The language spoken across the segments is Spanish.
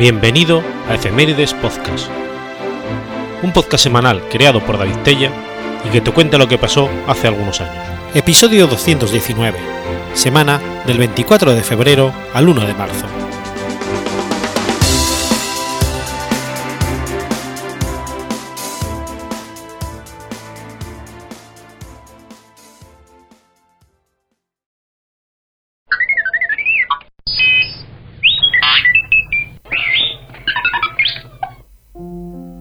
Bienvenido a Efemérides Podcast, un podcast semanal creado por David Tella y que te cuenta lo que pasó hace algunos años. Episodio 219, semana del 24 de febrero al 1 de marzo.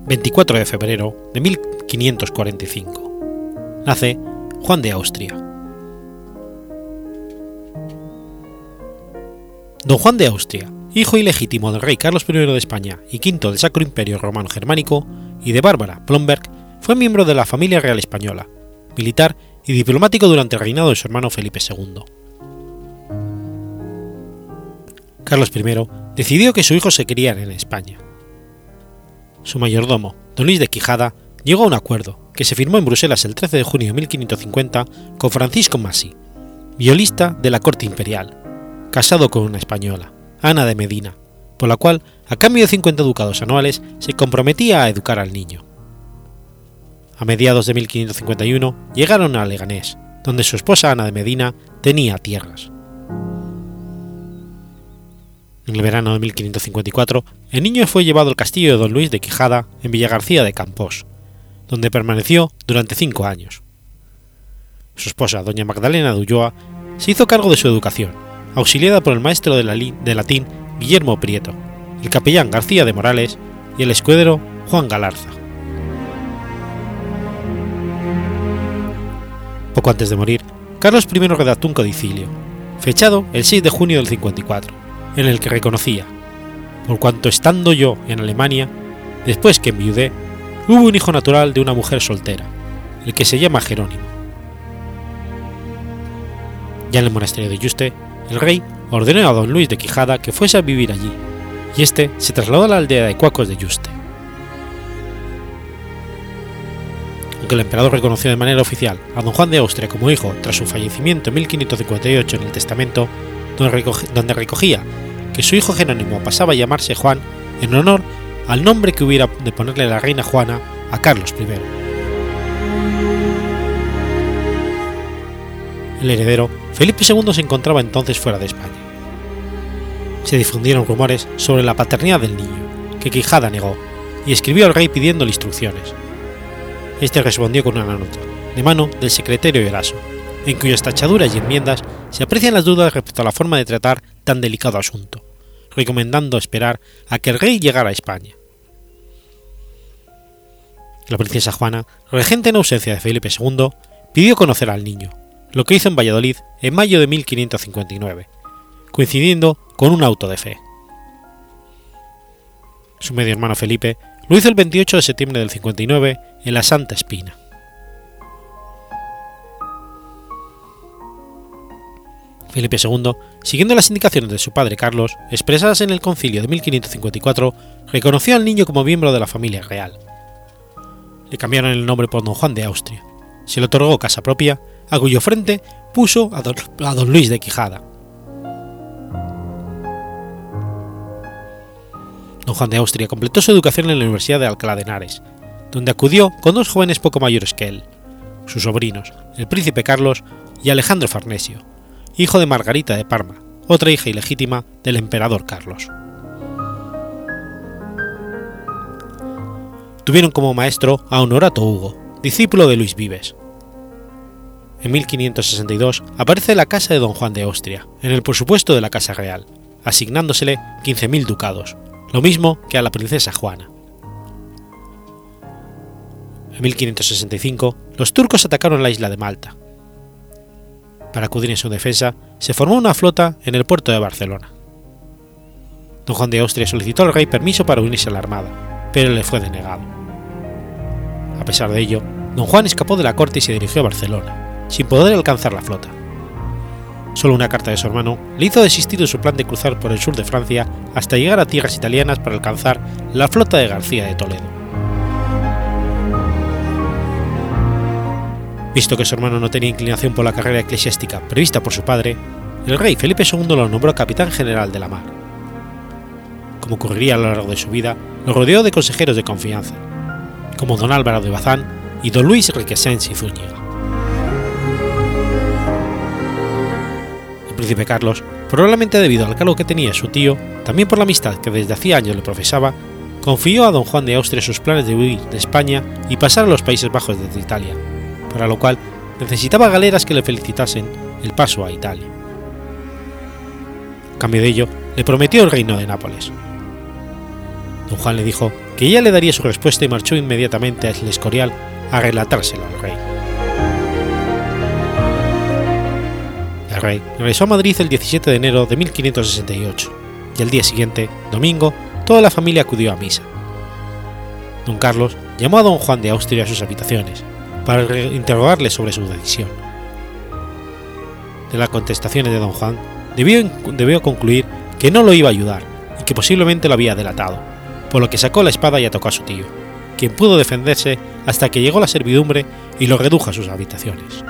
24 de febrero de 1545. Nace Juan de Austria. Don Juan de Austria, hijo ilegítimo del rey Carlos I de España y quinto del Sacro Imperio Romano Germánico, y de Bárbara Plomberg, fue miembro de la familia real española, militar y diplomático durante el reinado de su hermano Felipe II. Carlos I decidió que su hijo se criara en España su mayordomo, don Luis de Quijada, llegó a un acuerdo, que se firmó en Bruselas el 13 de junio de 1550 con Francisco Masi, violista de la corte imperial, casado con una española, Ana de Medina, por la cual, a cambio de 50 ducados anuales, se comprometía a educar al niño. A mediados de 1551 llegaron a Leganés, donde su esposa Ana de Medina tenía tierras. En el verano de 1554, el niño fue llevado al castillo de don Luis de Quijada en Villagarcía de Campos, donde permaneció durante cinco años. Su esposa, doña Magdalena de Ulloa, se hizo cargo de su educación, auxiliada por el maestro de, latín Guillermo Prieto, el capellán García de Morales y el escudero Juan Galarza. Poco antes de morir, Carlos I redactó un codicilio, fechado el 6 de junio del 54, en el que reconocía, por cuanto estando yo en Alemania, después que enviudé, hubo un hijo natural de una mujer soltera, el que se llama Jerónimo. Ya en el monasterio de Yuste, el rey ordenó a don Luis de Quijada que fuese a vivir allí, y este se trasladó a la aldea de Cuacos de Yuste. Aunque el emperador reconoció de manera oficial a don Juan de Austria como hijo tras su fallecimiento en 1558 en el testamento, donde recogía que su hijo Jerónimo pasaba a llamarse Juan en honor al nombre que hubiera de ponerle la reina Juana a Carlos I. El heredero, Felipe II, se encontraba entonces fuera de España. Se difundieron rumores sobre la paternidad del niño, que Quijada negó, y escribió al rey pidiéndole instrucciones. Este respondió con una nota, de mano del secretario Eraso, en cuyas tachaduras y enmiendas se aprecian las dudas respecto a la forma de tratar tan delicado asunto, recomendando esperar a que el rey llegara a España. La princesa Juana, regente en ausencia de Felipe II, pidió conocer al niño, lo que hizo en Valladolid en mayo de 1559, coincidiendo con un auto de fe. Su medio hermano Felipe lo hizo el 28 de septiembre del 59 en la Santa Espina. Felipe II, siguiendo las indicaciones de su padre Carlos, expresadas en el concilio de 1554, reconoció al niño como miembro de la familia real. Le cambiaron el nombre por don Juan de Austria. Se le otorgó casa propia, a cuyo frente puso a don, Luis de Quijada. Don Juan de Austria completó su educación en la Universidad de Alcalá de Henares, donde acudió con dos jóvenes poco mayores que él, sus sobrinos, el príncipe Carlos y Alejandro Farnesio, hijo de Margarita de Parma, otra hija ilegítima del emperador Carlos. Tuvieron como maestro a Honorato Hugo, discípulo de Luis Vives. En 1562 aparece la casa de don Juan de Austria, en el presupuesto de la Casa Real, asignándosele 15.000 ducados, lo mismo que a la princesa Juana. En 1565 los turcos atacaron la isla de Malta, para acudir en su defensa, se formó una flota en el puerto de Barcelona. Don Juan de Austria solicitó al rey permiso para unirse a la armada, pero le fue denegado. A pesar de ello, don Juan escapó de la corte y se dirigió a Barcelona, sin poder alcanzar la flota. Solo una carta de su hermano le hizo desistir de su plan de cruzar por el sur de Francia hasta llegar a tierras italianas para alcanzar la flota de García de Toledo. Visto que su hermano no tenía inclinación por la carrera eclesiástica prevista por su padre, el rey Felipe II lo nombró capitán general de la mar. como ocurriría a lo largo de su vida, lo rodeó de consejeros de confianza, como don Álvaro de Bazán y don Luis Requesens y Zúñiga. El príncipe Carlos, probablemente debido al cargo que tenía su tío, también por la amistad que desde hacía años le profesaba, confió a don Juan de Austria sus planes de huir de España y pasar a los Países Bajos desde Italia, para lo cual necesitaba galeras que le felicitasen el paso a Italia. A cambio de ello, le prometió el reino de Nápoles. Don Juan le dijo que ella le daría su respuesta y marchó inmediatamente a El Escorial a relatárselo al rey. El rey regresó a Madrid el 17 de enero de 1568 y el día siguiente, domingo, toda la familia acudió a misa. Don Carlos llamó a don Juan de Austria a sus habitaciones para interrogarle sobre su decisión. De las contestaciones de don Juan, debió, debió concluir que no lo iba a ayudar y que posiblemente lo había delatado, por lo que sacó la espada y atacó a su tío, quien pudo defenderse hasta que llegó la servidumbre y lo redujo a sus habitaciones.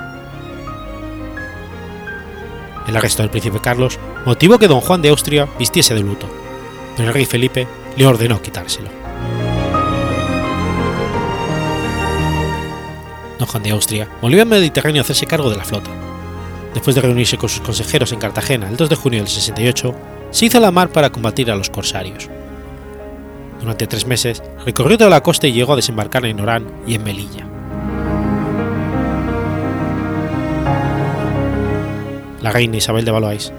El arresto del príncipe Carlos motivó que don Juan de Austria vistiese de luto, pero el rey Felipe le ordenó quitárselo. Don Juan de Austria volvió al Mediterráneo a hacerse cargo de la flota. Después de reunirse con sus consejeros en Cartagena el 2 de junio del 68, se hizo a la mar para combatir a los corsarios. Durante tres meses recorrió toda la costa y llegó a desembarcar en Orán y en Melilla. La reina Isabel de Valois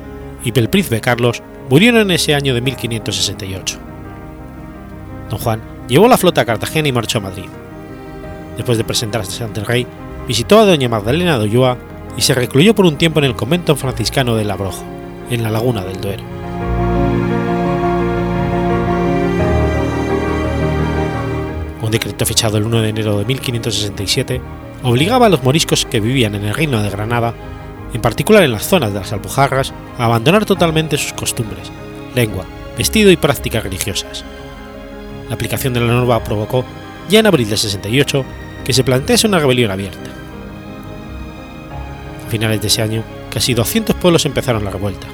y el príncipe Carlos murieron en ese año de 1568. Don Juan llevó la flota a Cartagena y marchó a Madrid. Después de presentarse ante el rey, visitó a doña Magdalena de Ulloa y se recluyó por un tiempo en el convento franciscano de Labrojo, en la laguna del Duero. Un decreto fechado el 1 de enero de 1567 obligaba a los moriscos que vivían en el reino de Granada, en particular en las zonas de las Alpujarras, a abandonar totalmente sus costumbres, lengua, vestido y prácticas religiosas. La aplicación de la norma provocó, ya en abril del 68, que se plantease una rebelión abierta. A finales de ese año, casi 200 pueblos empezaron la revuelta.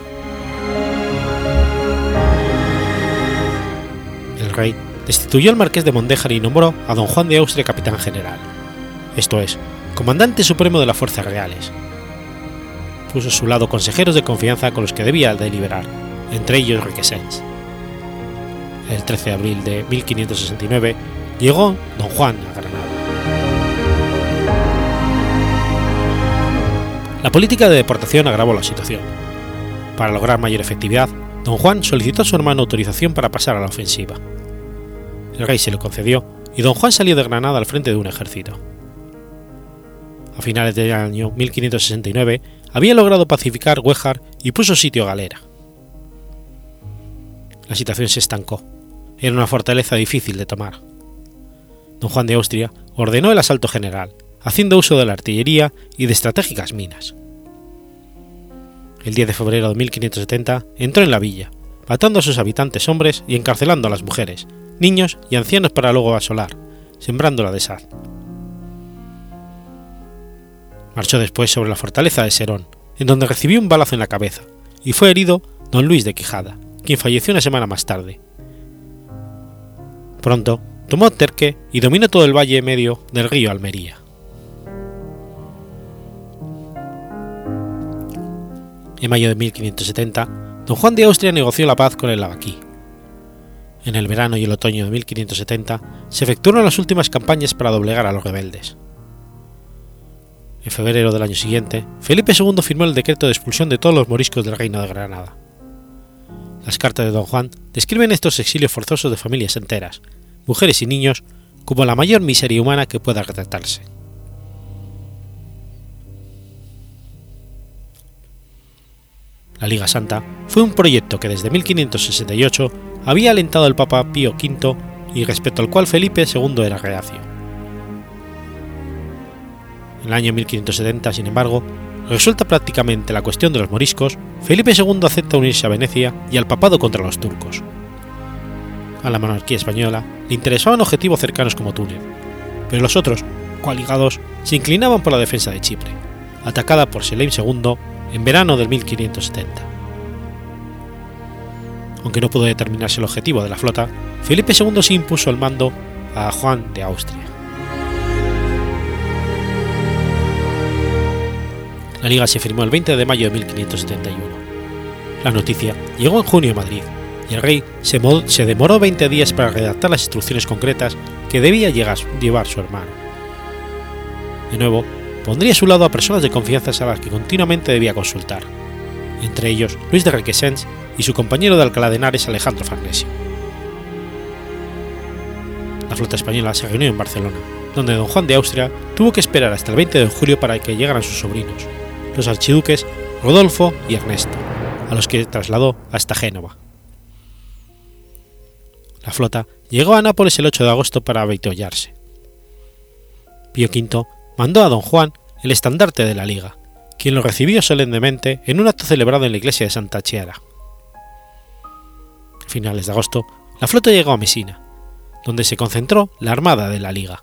El rey destituyó al marqués de Mondéjar y nombró a don Juan de Austria capitán general, esto es, comandante supremo de las fuerzas reales. Puso a su lado consejeros de confianza con los que debía deliberar, entre ellos Requesens. El 13 de abril de 1569 llegó don Juan a Granada. La política de deportación agravó la situación. Para lograr mayor efectividad, don Juan solicitó a su hermano autorización para pasar a la ofensiva. El rey se lo concedió y don Juan salió de Granada al frente de un ejército. A finales del año 1569 había logrado pacificar Huejar y puso sitio a Galera. La situación se estancó. Era una fortaleza difícil de tomar. Don Juan de Austria ordenó el asalto general, haciendo uso de la artillería y de estratégicas minas. El 10 de febrero de 1570 entró en la villa, matando a sus habitantes hombres y encarcelando a las mujeres, niños y ancianos para luego asolar, sembrándola de sal. Marchó después sobre la fortaleza de Serón, en donde recibió un balazo en la cabeza, y fue herido don Luis de Quijada, quien falleció una semana más tarde. Pronto tomó Terque y dominó todo el valle medio del río Almería. En mayo de 1570, don Juan de Austria negoció la paz con el Lavaquí. En el verano y el otoño de 1570 se efectuaron las últimas campañas para doblegar a los rebeldes. En febrero del año siguiente, Felipe II firmó el decreto de expulsión de todos los moriscos del Reino de Granada. Las cartas de don Juan describen estos exilios forzosos de familias enteras, mujeres y niños, como la mayor miseria humana que pueda retratarse. La Liga Santa fue un proyecto que desde 1568 había alentado el Papa Pío V y respecto al cual Felipe II era reacio. En el año 1570, sin embargo, resuelta prácticamente la cuestión de los moriscos, Felipe II acepta unirse a Venecia y al papado contra los turcos. A la monarquía española le interesaban objetivos cercanos como Túnez, pero los otros, coaligados, se inclinaban por la defensa de Chipre, atacada por Selim II en verano del 1570. Aunque no pudo determinarse el objetivo de la flota, Felipe II se impuso el mando a Juan de Austria. La liga se firmó el 20 de mayo de 1571. La noticia llegó en junio a Madrid y el rey se, demoró 20 días para redactar las instrucciones concretas que debía llevar su hermano. De nuevo, pondría a su lado a personas de confianza a las que continuamente debía consultar, entre ellos Luis de Requesens y su compañero de Alcalá de Henares Alejandro Farnesio. La flota española se reunió en Barcelona, donde don Juan de Austria tuvo que esperar hasta el 20 de julio para que llegaran sus sobrinos, los archiduques Rodolfo y Ernesto, a los que trasladó hasta Génova. La flota llegó a Nápoles el 8 de agosto para avituallarse. Pío V mandó a don Juan el estandarte de la Liga, quien lo recibió solemnemente en un acto celebrado en la iglesia de Santa Chiara. A finales de agosto, la flota llegó a Mesina, donde se concentró la armada de la Liga.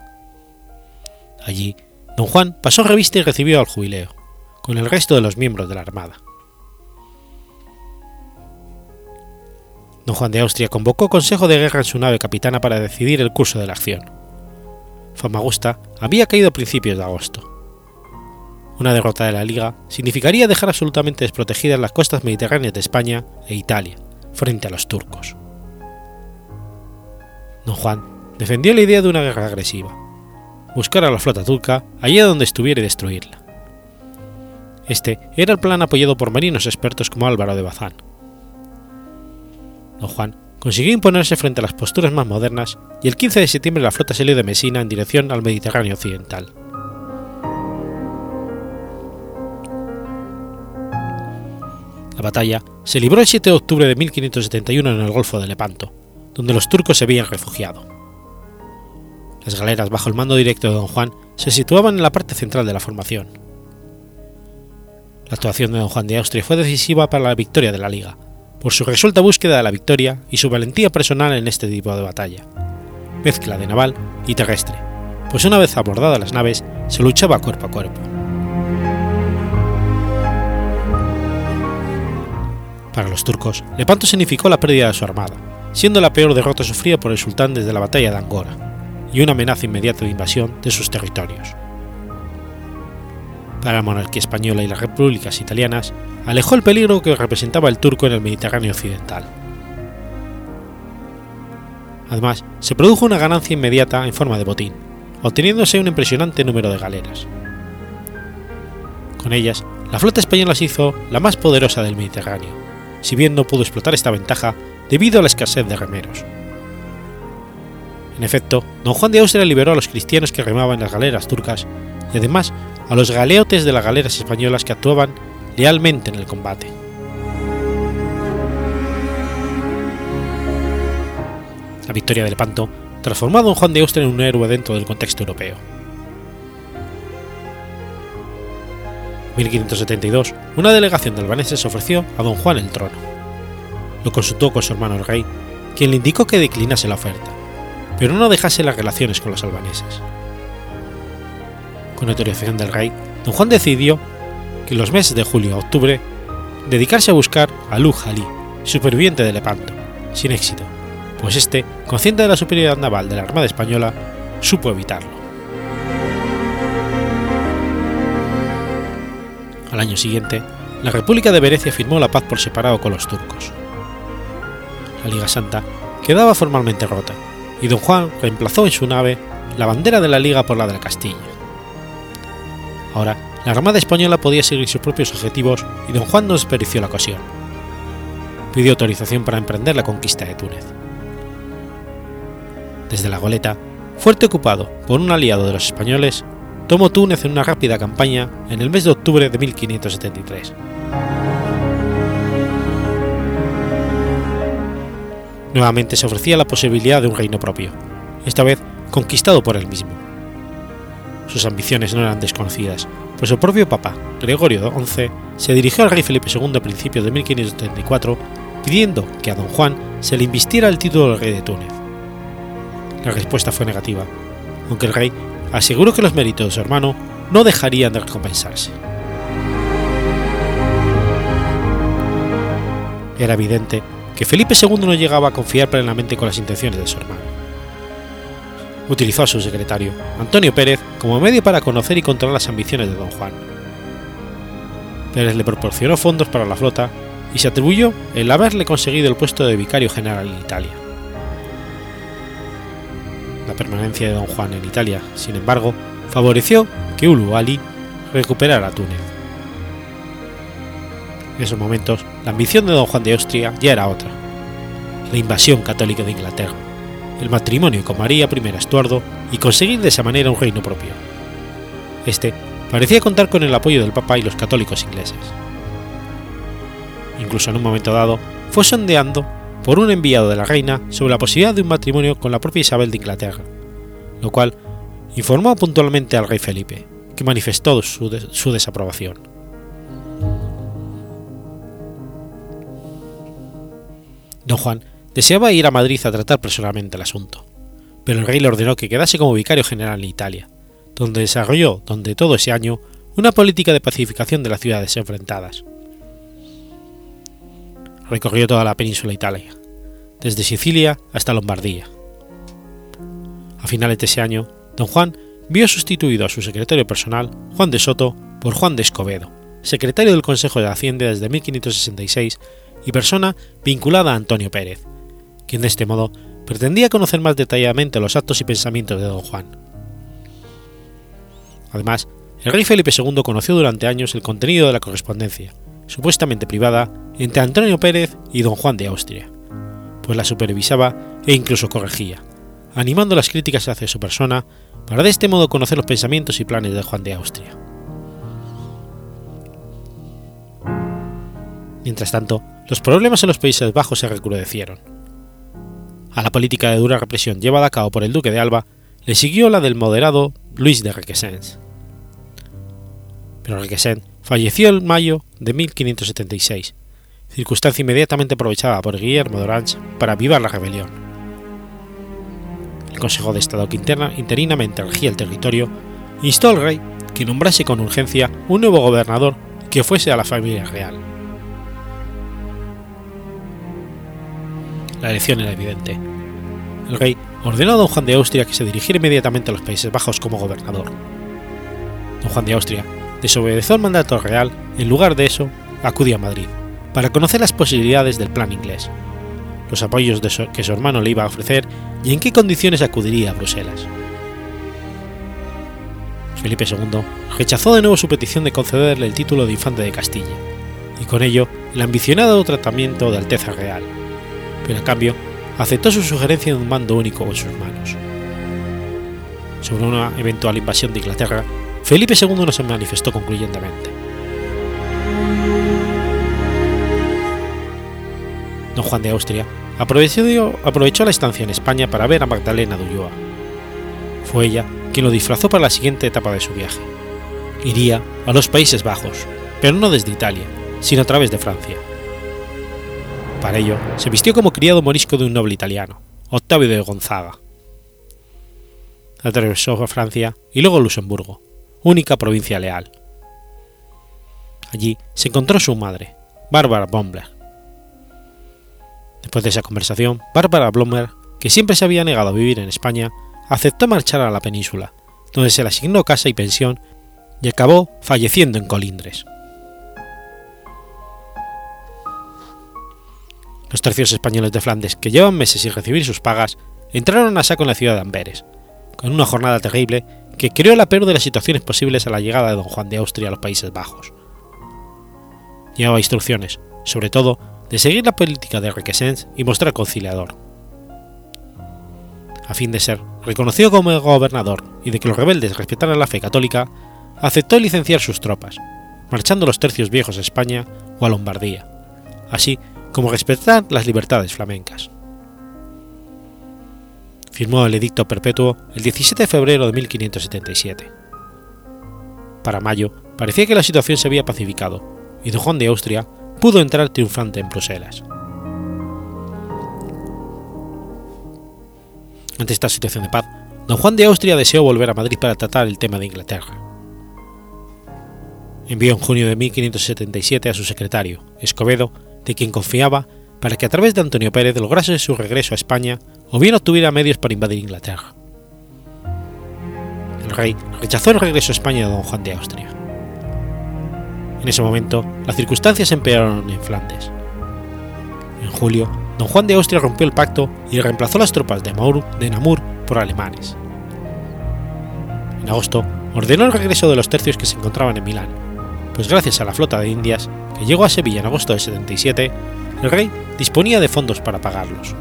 Allí, don Juan pasó revista y recibió al jubileo, con el resto de los miembros de la armada. Don Juan de Austria convocó consejo de guerra en su nave capitana para decidir el curso de la acción. Famagusta había caído a principios de agosto. Una derrota de la Liga significaría dejar absolutamente desprotegidas las costas mediterráneas de España e Italia frente a los turcos. Don Juan defendió la idea de una guerra agresiva, buscar a la flota turca allá donde estuviera y destruirla. Este era el plan apoyado por marinos expertos como Álvaro de Bazán. Don Juan consiguió imponerse frente a las posturas más modernas y el 15 de septiembre la flota salió de Mesina en dirección al Mediterráneo occidental. La batalla se libró el 7 de octubre de 1571 en el Golfo de Lepanto, donde los turcos se habían refugiado. Las galeras bajo el mando directo de don Juan se situaban en la parte central de la formación. La actuación de don Juan de Austria fue decisiva para la victoria de la Liga, por su resuelta búsqueda de la victoria y su valentía personal en este tipo de batalla, mezcla de naval y terrestre, pues una vez abordadas las naves se luchaba cuerpo a cuerpo. Para los turcos, Lepanto significó la pérdida de su armada, siendo la peor derrota sufrida por el sultán desde la batalla de Angora, y una amenaza inmediata de invasión de sus territorios. Para la monarquía española y las repúblicas italianas, alejó el peligro que representaba el turco en el Mediterráneo occidental. Además, se produjo una ganancia inmediata en forma de botín, obteniéndose un impresionante número de galeras. Con ellas, la flota española se hizo la más poderosa del Mediterráneo, si bien no pudo explotar esta ventaja debido a la escasez de remeros. En efecto, don Juan de Austria liberó a los cristianos que remaban las galeras turcas y además a los galeotes de las galeras españolas que actuaban lealmente en el combate. La victoria de Lepanto transformó a don Juan de Austria en un héroe dentro del contexto europeo. 1572, una delegación de albaneses ofreció a don Juan el trono. Lo consultó con su hermano el rey, quien le indicó que declinase la oferta, pero no dejase las relaciones con los albaneses. Con autorización del rey, don Juan decidió en los meses de julio a octubre dedicarse a buscar a Lu Ali, superviviente de Lepanto, sin éxito, pues este, consciente de la superioridad naval de la Armada Española, supo evitarlo. Al año siguiente, la República de Venecia firmó la paz por separado con los turcos. La Liga Santa quedaba formalmente rota y don Juan reemplazó en su nave la bandera de la Liga por la de la Castilla. Ahora, la Armada Española podía seguir sus propios objetivos y don Juan no desperdició la ocasión. Pidió autorización para emprender la conquista de Túnez. Desde la goleta, fuerte ocupado por un aliado de los españoles, tomó Túnez en una rápida campaña en el mes de octubre de 1573. Nuevamente se ofrecía la posibilidad de un reino propio, esta vez conquistado por él mismo. Sus ambiciones no eran desconocidas, pues el propio Papa, Gregorio XI, se dirigió al rey Felipe II a principios de 1574 pidiendo que a don Juan se le invistiera el título de rey de Túnez. La respuesta fue negativa, aunque el rey aseguró que los méritos de su hermano no dejarían de recompensarse. Era evidente que Felipe II no llegaba a confiar plenamente con las intenciones de su hermano. Utilizó a su secretario, Antonio Pérez, como medio para conocer y controlar las ambiciones de don Juan. Pérez le proporcionó fondos para la flota y se atribuyó el haberle conseguido el puesto de vicario general en Italia. La permanencia de don Juan en Italia, sin embargo, favoreció que Ulu Ali recuperara Túnez. En esos momentos, la ambición de don Juan de Austria ya era otra, la invasión católica de Inglaterra, el matrimonio con María I Estuardo y conseguir de esa manera un reino propio. Este parecía contar con el apoyo del Papa y los católicos ingleses. Incluso en un momento dado, fue sondeando por un enviado de la reina sobre la posibilidad de un matrimonio con la propia Isabel de Inglaterra, lo cual informó puntualmente al rey Felipe, que manifestó su, su desaprobación. Don Juan deseaba ir a Madrid a tratar personalmente el asunto, pero el rey le ordenó que quedase como vicario general en Italia, donde desarrolló donde todo ese año una política de pacificación de las ciudades enfrentadas. Recorrió toda la península Italia, desde Sicilia hasta Lombardía. A finales de ese año, don Juan vio sustituido a su secretario personal, Juan de Soto, por Juan de Escobedo, secretario del Consejo de Hacienda desde 1566 y persona vinculada a Antonio Pérez, quien de este modo pretendía conocer más detalladamente los actos y pensamientos de don Juan. Además, el rey Felipe II conoció durante años el contenido de la correspondencia, supuestamente privada, entre Antonio Pérez y don Juan de Austria, pues la supervisaba e incluso corregía, animando las críticas hacia su persona para de este modo conocer los pensamientos y planes de Juan de Austria. Mientras tanto, los problemas en los Países Bajos se recrudecieron. A la política de dura represión llevada a cabo por el duque de Alba le siguió la del moderado Luis de Requesens. Pero Requesens falleció en mayo de 1576, circunstancia inmediatamente aprovechada por Guillermo de Orange para avivar la rebelión. El Consejo de Estado que interinamente regía el territorio instó al rey que nombrase con urgencia un nuevo gobernador que fuese a la familia real. La elección era evidente. El rey ordenó a don Juan de Austria que se dirigiera inmediatamente a los Países Bajos como gobernador. Don Juan de Austria desobedeció el mandato real en lugar de eso acudió a Madrid para conocer las posibilidades del plan inglés, los apoyos que su hermano le iba a ofrecer y en qué condiciones acudiría a Bruselas. Felipe II rechazó de nuevo su petición de concederle el título de infante de Castilla, y con ello el ambicionado tratamiento de Alteza Real, pero a cambio aceptó su sugerencia de un mando único en sus manos. Sobre una eventual invasión de Inglaterra, Felipe II no se manifestó concluyentemente. Don Juan de Austria aprovechó, aprovechó la estancia en España para ver a Magdalena de Ulloa. Fue ella quien lo disfrazó para la siguiente etapa de su viaje. Iría a los Países Bajos, pero no desde Italia, sino a través de Francia. Para ello, se vistió como criado morisco de un noble italiano, Octavio de Gonzaga. Atravesó a Francia y luego Luxemburgo, única provincia leal. Allí se encontró su madre, Bárbara Bombler. Después de esa conversación, Bárbara Blomberg, que siempre se había negado a vivir en España, aceptó marchar a la península, donde se le asignó casa y pensión y acabó falleciendo en Colindres. Los tercios españoles de Flandes, que llevan meses sin recibir sus pagas, entraron a saco en la ciudad de Amberes, con una jornada terrible que creó la peor de las situaciones posibles a la llegada de don Juan de Austria a los Países Bajos. Llevaba instrucciones, sobre todo, de seguir la política de Requesens y mostrar conciliador. A fin de ser reconocido como gobernador y de que los rebeldes respetaran la fe católica, aceptó licenciar sus tropas, marchando los tercios viejos a España o a Lombardía, así como respetar las libertades flamencas. Firmó el edicto perpetuo el 17 de febrero de 1577. Para mayo parecía que la situación se había pacificado y don Juan de Austria pudo entrar triunfante en Bruselas. Ante esta situación de paz, don Juan de Austria deseó volver a Madrid para tratar el tema de Inglaterra. Envió en junio de 1577 a su secretario, Escobedo, de quien confiaba, para que a través de Antonio Pérez lograse su regreso a España o bien obtuviera medios para invadir Inglaterra. El rey rechazó el regreso a España de don Juan de Austria. En ese momento, las circunstancias empeoraron en Flandes. En julio, don Juan de Austria rompió el pacto y reemplazó las tropas de, de Namur por alemanes. En agosto, ordenó el regreso de los tercios que se encontraban en Milán, pues gracias a la flota de Indias, que llegó a Sevilla en agosto de 77, el rey disponía de fondos para pagarlos.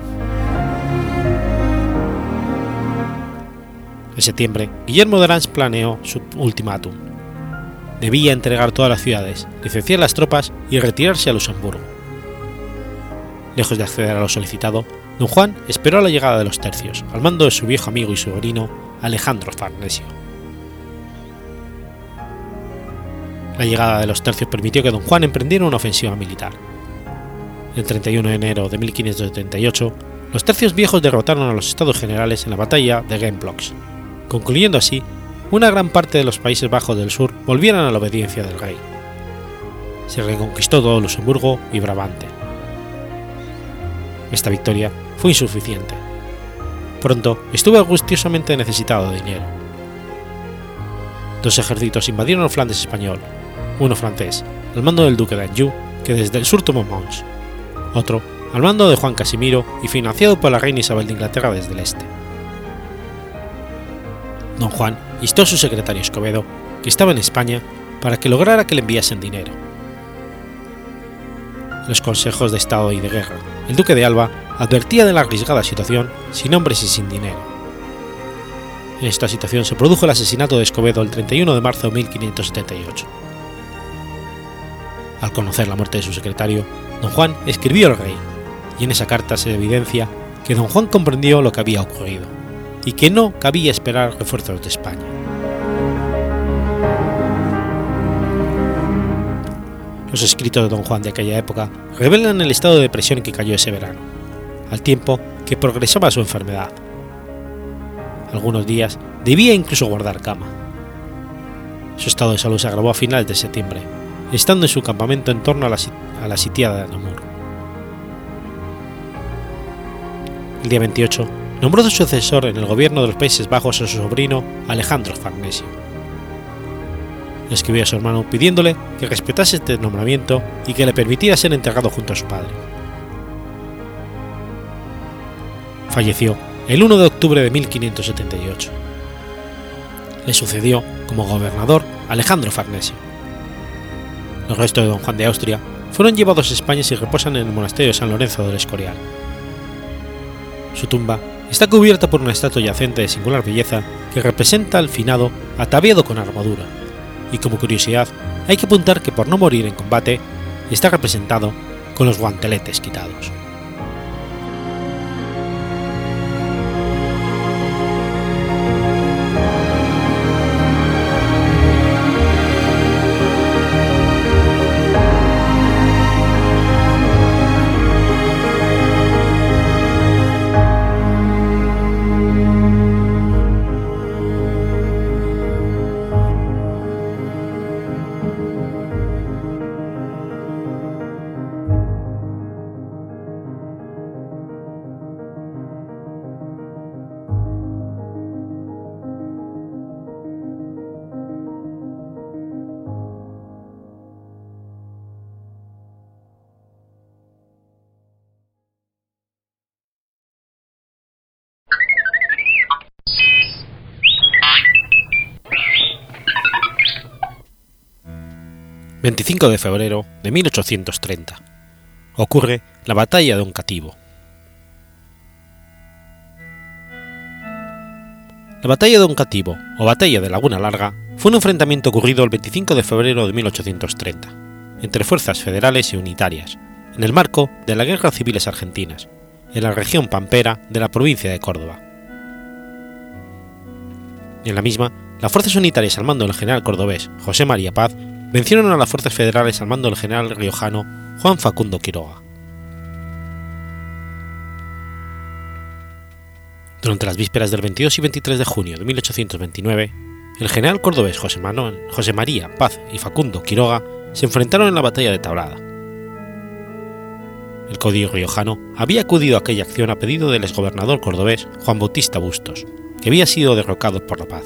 En septiembre, Guillermo de Orange planeó su ultimátum. Debía entregar todas las ciudades, licenciar las tropas y retirarse a Luxemburgo. Lejos de acceder a lo solicitado, don Juan esperó la llegada de los tercios, al mando de su viejo amigo y sobrino, Alejandro Farnesio. La llegada de los tercios permitió que don Juan emprendiera una ofensiva militar. El 31 de enero de 1578, los tercios viejos derrotaron a los estados generales en la batalla de Gemblox, concluyendo así una gran parte de los Países Bajos del Sur volvieran a la obediencia del rey. Se reconquistó todo Luxemburgo y Brabante. Esta victoria fue insuficiente. Pronto estuvo angustiosamente necesitado de dinero. Dos ejércitos invadieron Flandes español, uno francés, al mando del duque de Anjou, que desde el sur tomó Mons, otro al mando de Juan Casimiro y financiado por la reina Isabel de Inglaterra desde el este. Don Juan instó a su secretario Escobedo, que estaba en España, para que lograra que le enviasen dinero. Los consejos de Estado y de Guerra, el duque de Alba advertía de la arriesgada situación sin hombres y sin dinero. En esta situación se produjo el asesinato de Escobedo el 31 de marzo de 1578. Al conocer la muerte de su secretario, don Juan escribió al rey, y en esa carta se evidencia que don Juan comprendió lo que había ocurrido, y que no cabía esperar refuerzos de España. Los escritos de don Juan de aquella época revelan el estado de depresión que cayó ese verano, al tiempo que progresaba su enfermedad. Algunos días debía incluso guardar cama. Su estado de salud se agravó a finales de septiembre, estando en su campamento en torno a la, sitiada de Namur. El día 28 nombró su sucesor en el gobierno de los Países Bajos a su sobrino Alejandro Farnesio. Escribió a su hermano pidiéndole que respetase este nombramiento y que le permitiera ser enterrado junto a su padre. Falleció el 1 de octubre de 1578. Le sucedió como gobernador Alejandro Farnesio. Los restos de don Juan de Austria fueron llevados a España y reposan en el monasterio de San Lorenzo del Escorial. Su tumba está cubierta por una estatua yacente de singular belleza que representa al finado ataviado con armadura, y como curiosidad hay que apuntar que por no morir en combate está representado con los guanteletes quitados. 25 de febrero de 1830. Ocurre la batalla de Oncativo. La batalla de Oncativo, o batalla de Laguna Larga, fue un enfrentamiento ocurrido el 25 de febrero de 1830, entre fuerzas federales y unitarias, en el marco de las guerras civiles argentinas, en la región pampera de la provincia de Córdoba. En la misma, las fuerzas unitarias al mando del general cordobés José María Paz vencieron a las fuerzas federales al mando del general riojano Juan Facundo Quiroga. Durante las vísperas del 22 y 23 de junio de 1829, el general cordobés José, José María Paz y Facundo Quiroga se enfrentaron en la batalla de Tablada. el caudillo riojano había acudido a aquella acción a pedido del exgobernador cordobés Juan Bautista Bustos, que había sido derrocado por la paz.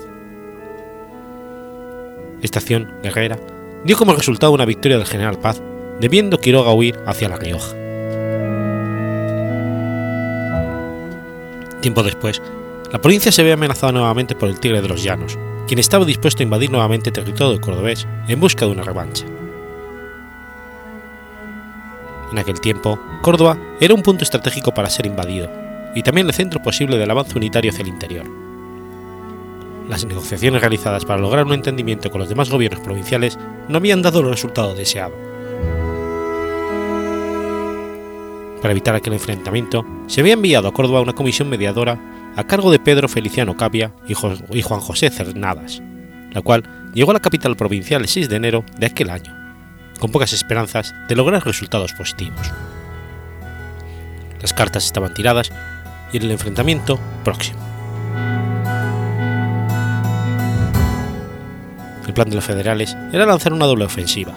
Esta acción guerrera dio como resultado una victoria del general Paz, debiendo Quiroga huir hacia La Rioja. Tiempo después, la provincia se ve amenazada nuevamente por el Tigre de los Llanos, quien estaba dispuesto a invadir nuevamente territorio cordobés en busca de una revancha. En aquel tiempo, Córdoba era un punto estratégico para ser invadido, y también el centro posible del avance unitario hacia el interior. Las negociaciones realizadas para lograr un entendimiento con los demás gobiernos provinciales no habían dado el resultado deseado. Para evitar aquel enfrentamiento, se había enviado a Córdoba una comisión mediadora a cargo de Pedro Feliciano Capia y, Juan José Cernadas, la cual llegó a la capital provincial el 6 de enero de aquel año, con pocas esperanzas de lograr resultados positivos. Las cartas estaban tiradas y el enfrentamiento próximo. El plan de los federales era lanzar una doble ofensiva.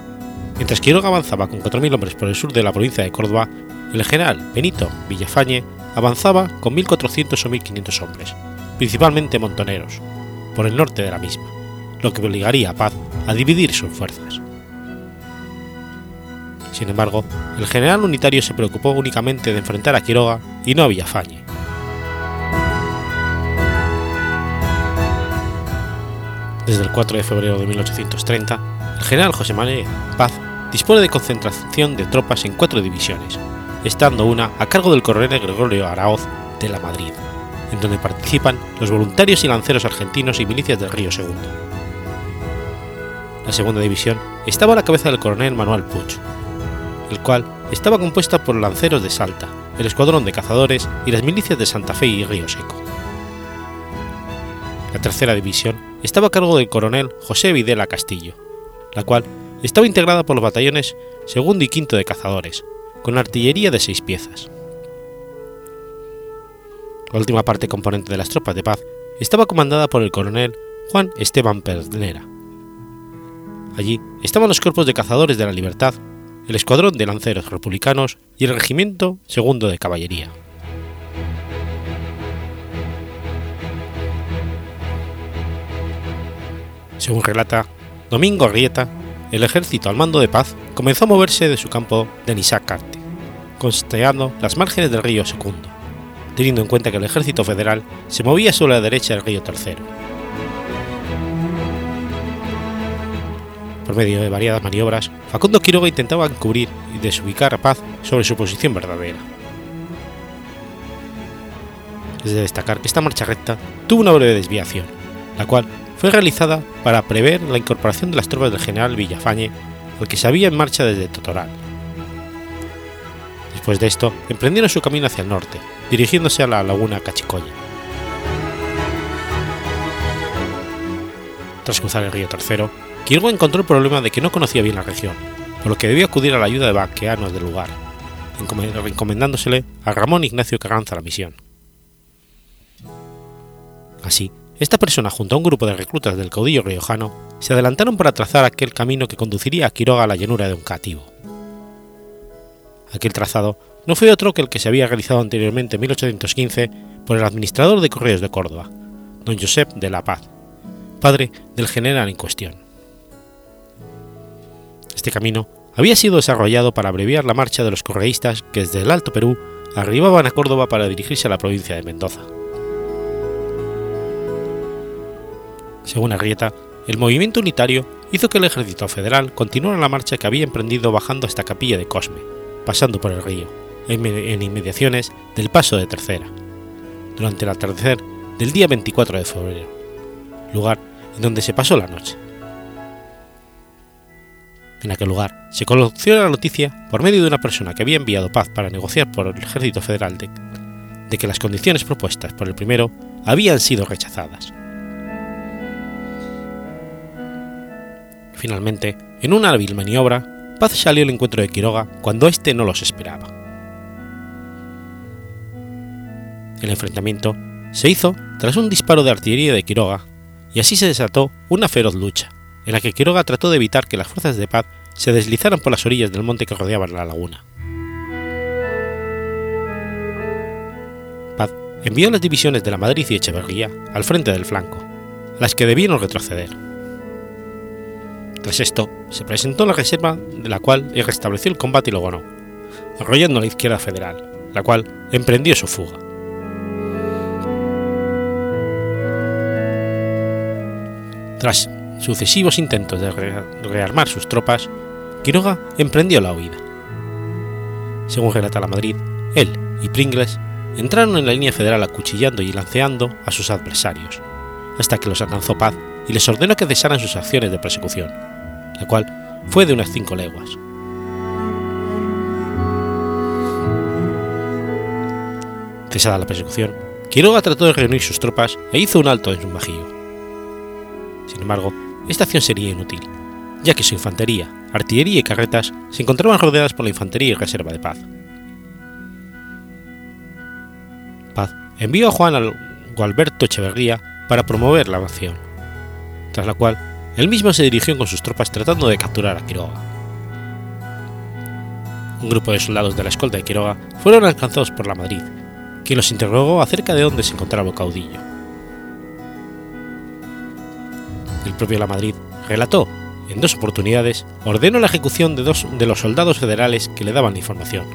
Mientras Quiroga avanzaba con 4.000 hombres por el sur de la provincia de Córdoba, el general Benito Villafañe avanzaba con 1.400 o 1.500 hombres, principalmente montoneros, por el norte de la misma, lo que obligaría a Paz a dividir sus fuerzas. Sin embargo, el general unitario se preocupó únicamente de enfrentar a Quiroga y no a Villafañe. Desde el 4 de febrero de 1830, el general José Manuel Paz dispone de concentración de tropas en cuatro divisiones, estando una a cargo del coronel Gregorio Araoz de la Madrid, en donde participan los voluntarios y lanceros argentinos y milicias del Río Segundo. La segunda división estaba a la cabeza del coronel Manuel Puig, el cual estaba compuesta por lanceros de Salta, el escuadrón de cazadores y las milicias de Santa Fe y Río Seco. La tercera división estaba a cargo del coronel José Videla Castillo, la cual estaba integrada por los batallones segundo y quinto de cazadores, con artillería de seis piezas. La última parte componente de las tropas de paz estaba comandada por el coronel Juan Esteban Pernera. Allí estaban los cuerpos de cazadores de la libertad, el escuadrón de lanceros republicanos y el regimiento segundo de caballería. Según relata Domingo Arrieta, el ejército al mando de paz comenzó a moverse de su campo de Nisacarte, costeando las márgenes del río Secundo, teniendo en cuenta que el ejército federal se movía sobre la derecha del río Tercero. Por medio de variadas maniobras, Facundo Quiroga intentaba encubrir y desubicar a Paz sobre su posición verdadera. Es de destacar que esta marcha recta tuvo una breve desviación, la cual fue realizada para prever la incorporación de las tropas del general Villafañe, al que se había en marcha desde Totoral. Después de esto, emprendieron su camino hacia el norte, dirigiéndose a la laguna Cachicoya. Tras cruzar el río Tercero, Quiroga encontró el problema de que no conocía bien la región, por lo que debió acudir a la ayuda de vaqueanos del lugar, encomendándosele a Ramón Ignacio Carranza la misión. Así, esta persona junto a un grupo de reclutas del caudillo riojano se adelantaron para trazar aquel camino que conduciría a Quiroga a la llanura de un cativo. Aquel trazado no fue otro que el que se había realizado anteriormente en 1815 por el administrador de correos de Córdoba, don Josep de la Paz, padre del general en cuestión. Este camino había sido desarrollado para abreviar la marcha de los correístas que desde el Alto Perú arribaban a Córdoba para dirigirse a la provincia de Mendoza. Según Arrieta, el movimiento unitario hizo que el ejército federal continuara la marcha que había emprendido bajando hasta Capilla de Cosme, pasando por el río, en inmediaciones del Paso de Tercera, durante el atardecer del día 24 de febrero, lugar en donde se pasó la noche. En aquel lugar se conoció la noticia por medio de una persona que había enviado paz para negociar por el ejército federal de, de que las condiciones propuestas por el primero habían sido rechazadas. Finalmente, en una hábil maniobra, Paz salió al encuentro de Quiroga cuando éste no los esperaba. El enfrentamiento se hizo tras un disparo de artillería de Quiroga, y así se desató una feroz lucha, en la que Quiroga trató de evitar que las fuerzas de paz se deslizaran por las orillas del monte que rodeaba la laguna. Paz envió las divisiones de la Madrid y Echeverría al frente del flanco, las que debieron retroceder. Tras esto, se presentó la reserva de la cual restableció el combate y lo ganó, arrollando a la izquierda federal, la cual emprendió su fuga. Tras sucesivos intentos de rearmar sus tropas, Quiroga emprendió la huida. Según relata la Madrid, él y Pringles entraron en la línea federal acuchillando y lanceando a sus adversarios, hasta que los alcanzó paz y les ordenó que cesaran sus acciones de persecución, la cual fue de unas cinco leguas. Cesada la persecución, Quiroga trató de reunir sus tropas e hizo un alto en su bajío. Sin embargo, esta acción sería inútil, ya que su infantería, artillería y carretas se encontraban rodeadas por la infantería y reserva de paz. Paz envió a Juan Gualberto Echeverría para promover la acción, tras la cual él mismo se dirigió con sus tropas tratando de capturar a Quiroga. Un grupo de soldados de la escolta de Quiroga fueron alcanzados por la Madrid, quien los interrogó acerca de dónde se encontraba el caudillo. El propio La Madrid relató, en dos oportunidades, ordenó la ejecución de dos de los soldados federales que le daban la información.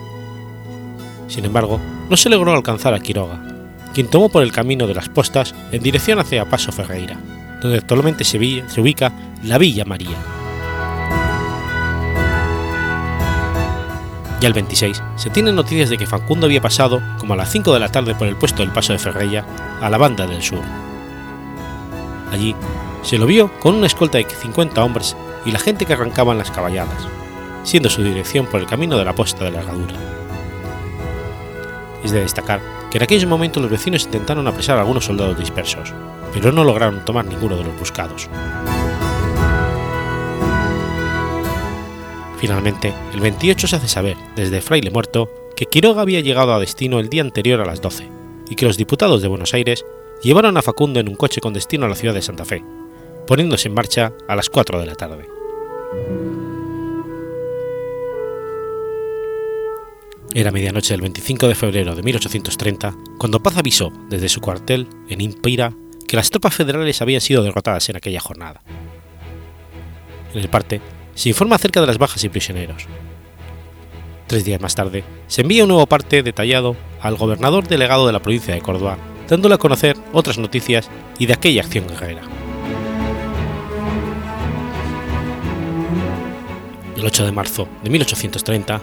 Sin embargo, no se logró alcanzar a Quiroga, quien tomó por el camino de las postas en dirección hacia Paso Ferreira, donde actualmente se, ubica la Villa María. Ya el 26 se tienen noticias de que Facundo había pasado, como a las 5 de la tarde por el puesto del Paso de Ferreira, a la banda del sur. Allí se lo vio con una escolta de 50 hombres y la gente que arrancaban las caballadas, siendo su dirección por el camino de la posta de la. Es de destacar en aquellos momentos los vecinos intentaron apresar a algunos soldados dispersos, pero no lograron tomar ninguno de los buscados. Finalmente, el 28 se hace saber, desde Fraile Muerto, que Quiroga había llegado a destino el día anterior a las 12, y que los diputados de Buenos Aires llevaron a Facundo en un coche con destino a la ciudad de Santa Fe, poniéndose en marcha a las 4 de la tarde. Era medianoche del 25 de febrero de 1830 cuando Paz avisó desde su cuartel en Impira que las tropas federales habían sido derrotadas en aquella jornada. En el parte se informa acerca de las bajas y prisioneros. Tres días más tarde, se envía un nuevo parte detallado al gobernador delegado de la provincia de Córdoba, dándole a conocer otras noticias y de aquella acción guerrera. El 8 de marzo de 1830,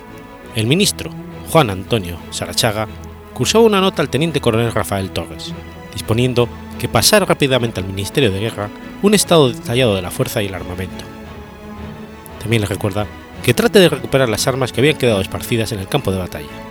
el ministro Juan Antonio Sarachaga cursó una nota al teniente coronel Rafael Torres, disponiendo que pasara rápidamente al Ministerio de Guerra un estado detallado de la fuerza y el armamento, también le recuerda que trate de recuperar las armas que habían quedado esparcidas en el campo de batalla.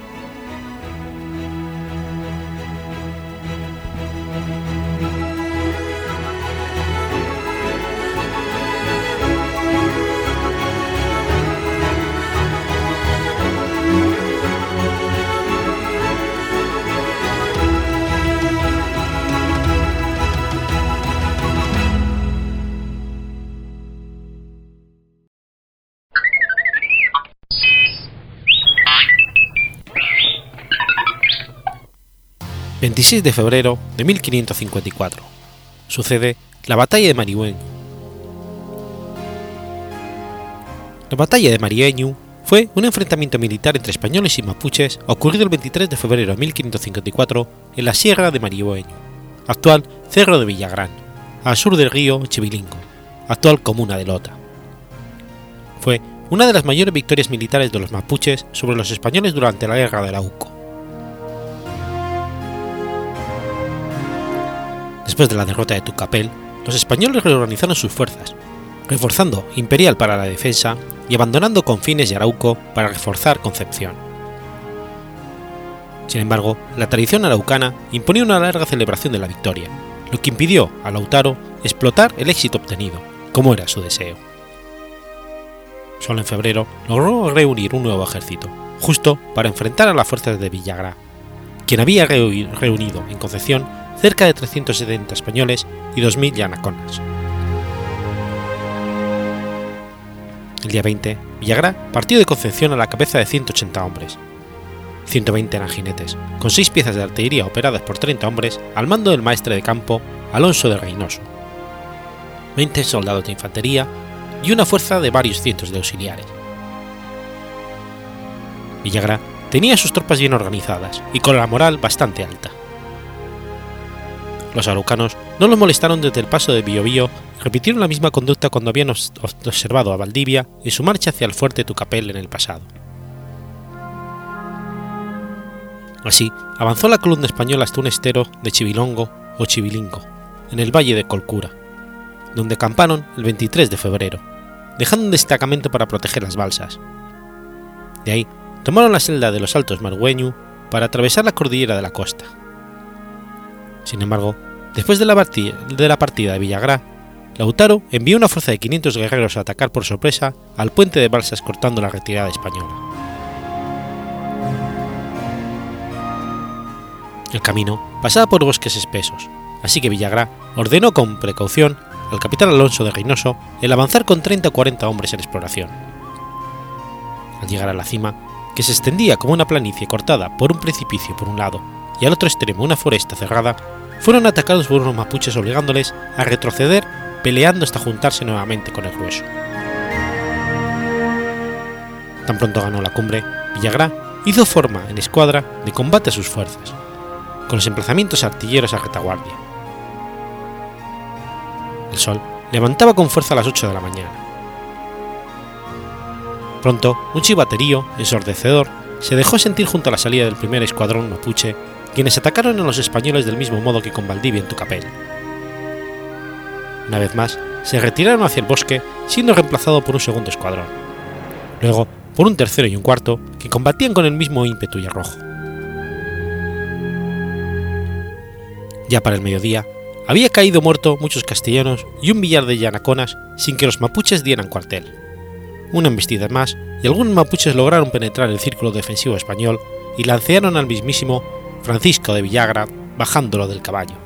...26 de febrero de 1554... ...sucede la batalla de Marihueño. La batalla de Marihueño fue un enfrentamiento militar entre españoles y mapuches ocurrido el 23 de febrero de 1554 en la Sierra de Marihueño, actual Cerro de Villagrán, al sur del río Chivilingo, actual comuna de Lota. Fue una de las mayores victorias militares de los mapuches sobre los españoles durante la Guerra de la Después de la derrota de Tucapel, los españoles reorganizaron sus fuerzas, reforzando Imperial para la defensa y abandonando Confines y Arauco para reforzar Concepción. Sin embargo, la tradición araucana imponía una larga celebración de la victoria, lo que impidió a Lautaro explotar el éxito obtenido, como era su deseo. Solo en febrero logró reunir un nuevo ejército, justo para enfrentar a las fuerzas de Villagra, quien había reunido en Concepción cerca de 370 españoles y 2.000 yanaconas. El día 20, Villagra partió de Concepción a la cabeza de 180 hombres, 120 eran jinetes, con seis piezas de artillería operadas por 30 hombres al mando del maestre de campo Alonso de Reynoso, 20 soldados de infantería y una fuerza de varios cientos de auxiliares. Villagra tenía sus tropas bien organizadas y con la moral bastante alta. Los araucanos no los molestaron desde el paso de Biobío y repitieron la misma conducta cuando habían observado a Valdivia en su marcha hacia el fuerte Tucapel en el pasado. Así, avanzó la columna española hasta un estero de Chivilongo o Chivilingo, en el valle de Colcura, donde acamparon el 23 de febrero, dejando un destacamento para proteger las balsas. De ahí, tomaron la celda de los Altos Margüeño para atravesar la cordillera de la costa. Sin embargo, después de la, partida de, Villagrá, Lautaro envió una fuerza de 500 guerreros a atacar por sorpresa al puente de balsas cortando la retirada española. El camino pasaba por bosques espesos, así que Villagrá ordenó con precaución al capitán Alonso de Reynoso el avanzar con 30 o 40 hombres en exploración. Al llegar a la cima, que se extendía como una planicie cortada por un precipicio por un lado y al otro extremo una foresta cerrada, fueron atacados por unos mapuches obligándoles a retroceder peleando hasta juntarse nuevamente con el grueso. Tan pronto ganó la cumbre, Villagrá hizo forma en escuadra de combate a sus fuerzas, con los emplazamientos artilleros a retaguardia. El sol levantaba con fuerza a las 8 de la mañana. Pronto, un chivaterío, ensordecedor, se dejó sentir junto a la salida del primer escuadrón mapuche, quienes atacaron a los españoles del mismo modo que con Valdivia en Tucapel. Una vez más, se retiraron hacia el bosque, siendo reemplazado por un segundo escuadrón. Luego, por un tercero y un cuarto, que combatían con el mismo ímpetu y arrojo. Ya para el mediodía, había caído muerto muchos castellanos y un millar de yanaconas sin que los mapuches dieran cuartel. Una embestida más y algunos mapuches lograron penetrar el círculo defensivo español y lancearon al mismísimo Francisco de Villagra bajándolo del caballo.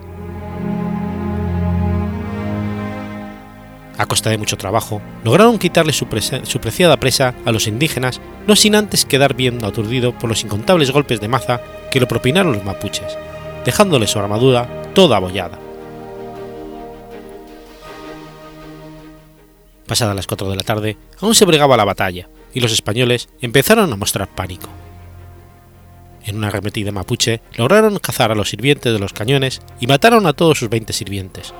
A costa de mucho trabajo, lograron quitarle su, preciada presa a los indígenas, no sin antes quedar bien aturdido por los incontables golpes de maza que lo propinaron los mapuches, dejándole su armadura toda abollada. Pasadas las 4 de la tarde, aún se bregaba la batalla, y los españoles empezaron a mostrar pánico. En una arremetida mapuche lograron cazar a los sirvientes de los cañones y mataron a todos sus 20 sirvientes.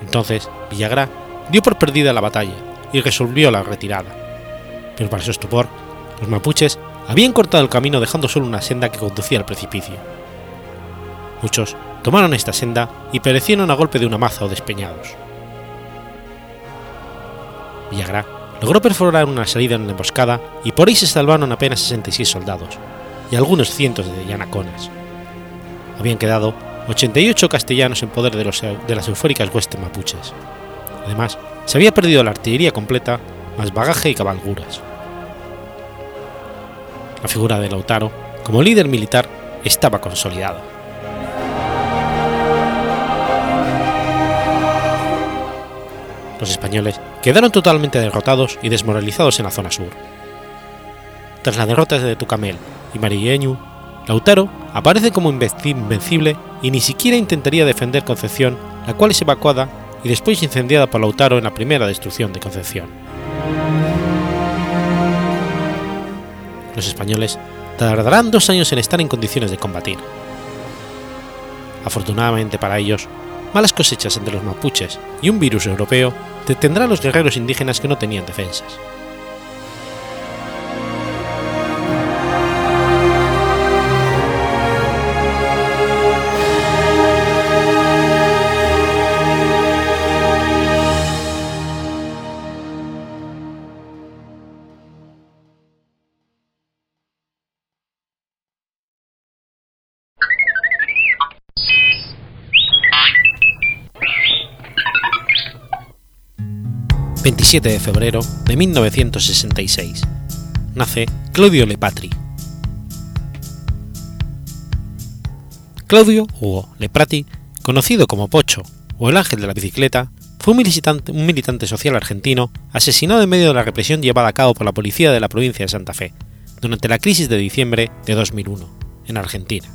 Entonces, Villagrá dio por perdida la batalla y resolvió la retirada. Pero para su estupor, los mapuches habían cortado el camino dejando solo una senda que conducía al precipicio. Muchos tomaron esta senda y perecieron a golpe de una maza o despeñados. Villagrá logró perforar una salida en la emboscada y por ahí se salvaron apenas 66 soldados y algunos cientos de yanaconas. Habían quedado 88 castellanos en poder de, los, de las eufóricas huestes mapuches. Además, se había perdido la artillería completa, más bagaje y cabalguras. La figura de Lautaro, como líder militar, estaba consolidada. Los españoles quedaron totalmente derrotados y desmoralizados en la zona sur. Tras la derrota de Tucamel y Marilleñu, Lautaro aparece como invencible y ni siquiera intentaría defender Concepción, la cual es evacuada y después incendiada por Lautaro en la primera destrucción de Concepción. Los españoles tardarán dos años en estar en condiciones de combatir. Afortunadamente para ellos, malas cosechas entre los mapuches y un virus europeo detendrá a los guerreros indígenas que no tenían defensas. ...27 de febrero de 1966... ...nace Claudio Lepatri. Claudio Hugo Leprati, conocido como Pocho o el ángel de la bicicleta, fue un militante, un militante social argentino asesinado en medio de la represión llevada a cabo por la policía de la provincia de Santa Fe, durante la crisis de diciembre de 2001, en Argentina.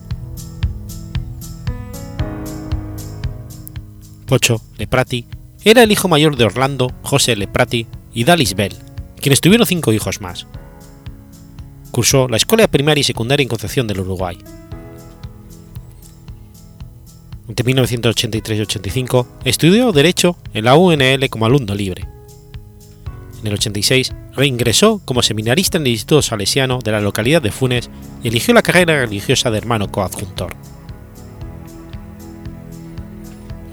Pocho Leprati era el hijo mayor de Orlando, José Leprati y Dalis Bell, quienes tuvieron cinco hijos más. Cursó la escuela primaria y secundaria en Concepción del Uruguay. Entre 1983 y 85 estudió Derecho en la UNL como alumno libre. En el 86 reingresó como seminarista en el Instituto Salesiano de la localidad de Funes y eligió la carrera religiosa de hermano coadjuntor.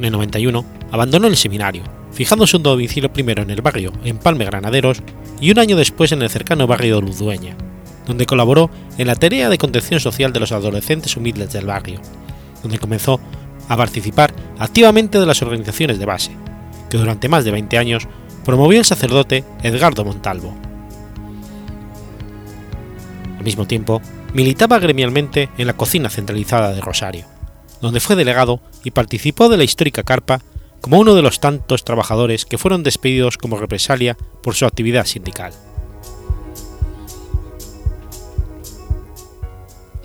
En el 91 abandonó el seminario, fijándose un domicilio primero en el barrio en Palme Granaderos y un año después en el cercano barrio de Ludueña, donde colaboró en la tarea de contención social de los adolescentes humildes del barrio, donde comenzó a participar activamente de las organizaciones de base, que durante más de 20 años promovió el sacerdote Edgardo Montalvo. Al mismo tiempo, militaba gremialmente en la cocina centralizada de Rosario, donde fue delegado y participó de la histórica carpa como uno de los tantos trabajadores que fueron despedidos como represalia por su actividad sindical.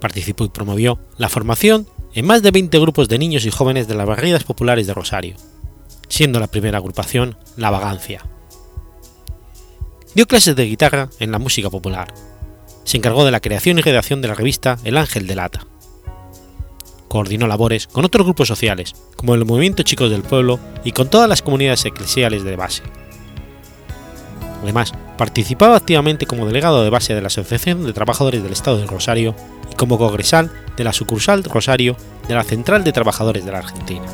Participó y promovió la formación en más de 20 grupos de niños y jóvenes de las barriadas populares de Rosario, siendo la primera agrupación La Vagancia. Dio clases de guitarra en la música popular. Se encargó de la creación y redacción de la revista El Ángel de Lata. Coordinó labores con otros grupos sociales, como el Movimiento Chicos del Pueblo y con todas las comunidades eclesiales de base. Además, participaba activamente como delegado de base de la Asociación de Trabajadores del Estado de Rosario y como congresal de la sucursal Rosario de la Central de Trabajadores de la Argentina.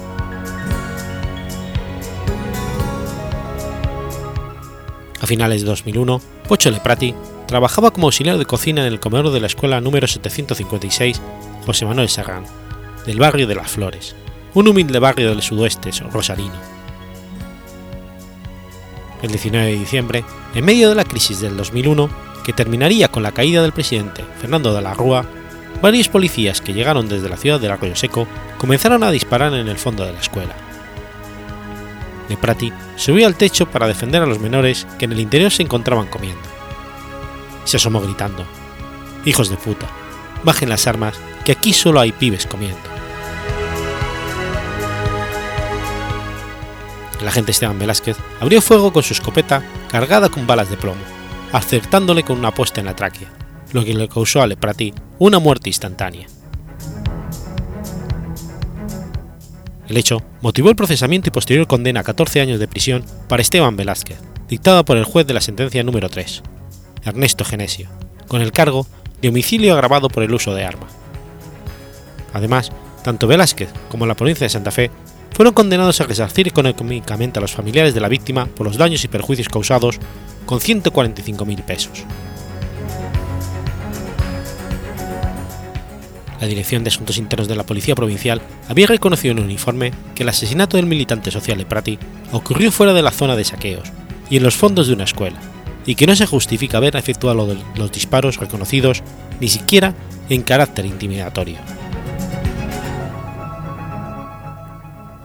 A finales de 2001, Pocho Leprati trabajaba como auxiliar de cocina en el comedor de la escuela número 756 José Manuel Serrano, del barrio de Las Flores, un humilde barrio del sudoeste rosarino. El 19 de diciembre, en medio de la crisis del 2001, que terminaría con la caída del presidente Fernando de la Rúa, varios policías que llegaron desde la ciudad del Arroyo Seco comenzaron a disparar en el fondo de la escuela. De Prati subió al techo para defender a los menores que en el interior se encontraban comiendo. Se asomó gritando: Hijos de puta, bajen las armas, que aquí solo hay pibes comiendo. El agente Esteban Velázquez abrió fuego con su escopeta cargada con balas de plomo, acertándole con una posta en la tráquea, lo que le causó a Leprati una muerte instantánea. El hecho motivó el procesamiento y posterior condena a 14 años de prisión para Esteban Velázquez, dictada por el juez de la sentencia número 3, Ernesto Genesio, con el cargo de homicidio agravado por el uso de arma. Además, tanto Velázquez como la provincia de Santa Fe fueron condenados a resarcir económicamente a los familiares de la víctima por los daños y perjuicios causados con 145.000 pesos. La Dirección de Asuntos Internos de la Policía Provincial había reconocido en un informe que el asesinato del militante social de Prati ocurrió fuera de la zona de saqueos y en los fondos de una escuela, y que no se justifica haber efectuado los disparos reconocidos ni siquiera en carácter intimidatorio.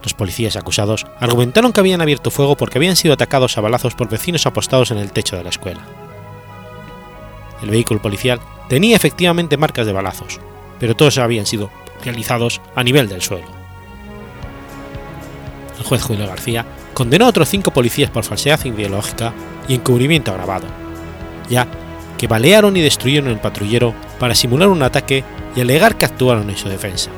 Los policías acusados argumentaron que habían abierto fuego porque habían sido atacados a balazos por vecinos apostados en el techo de la escuela. El vehículo policial tenía efectivamente marcas de balazos, pero todos habían sido realizados a nivel del suelo. El juez Julio García condenó a otros cinco policías por falsedad ideológica y encubrimiento agravado, ya que balearon y destruyeron el patrullero para simular un ataque y alegar que actuaron en su defensa.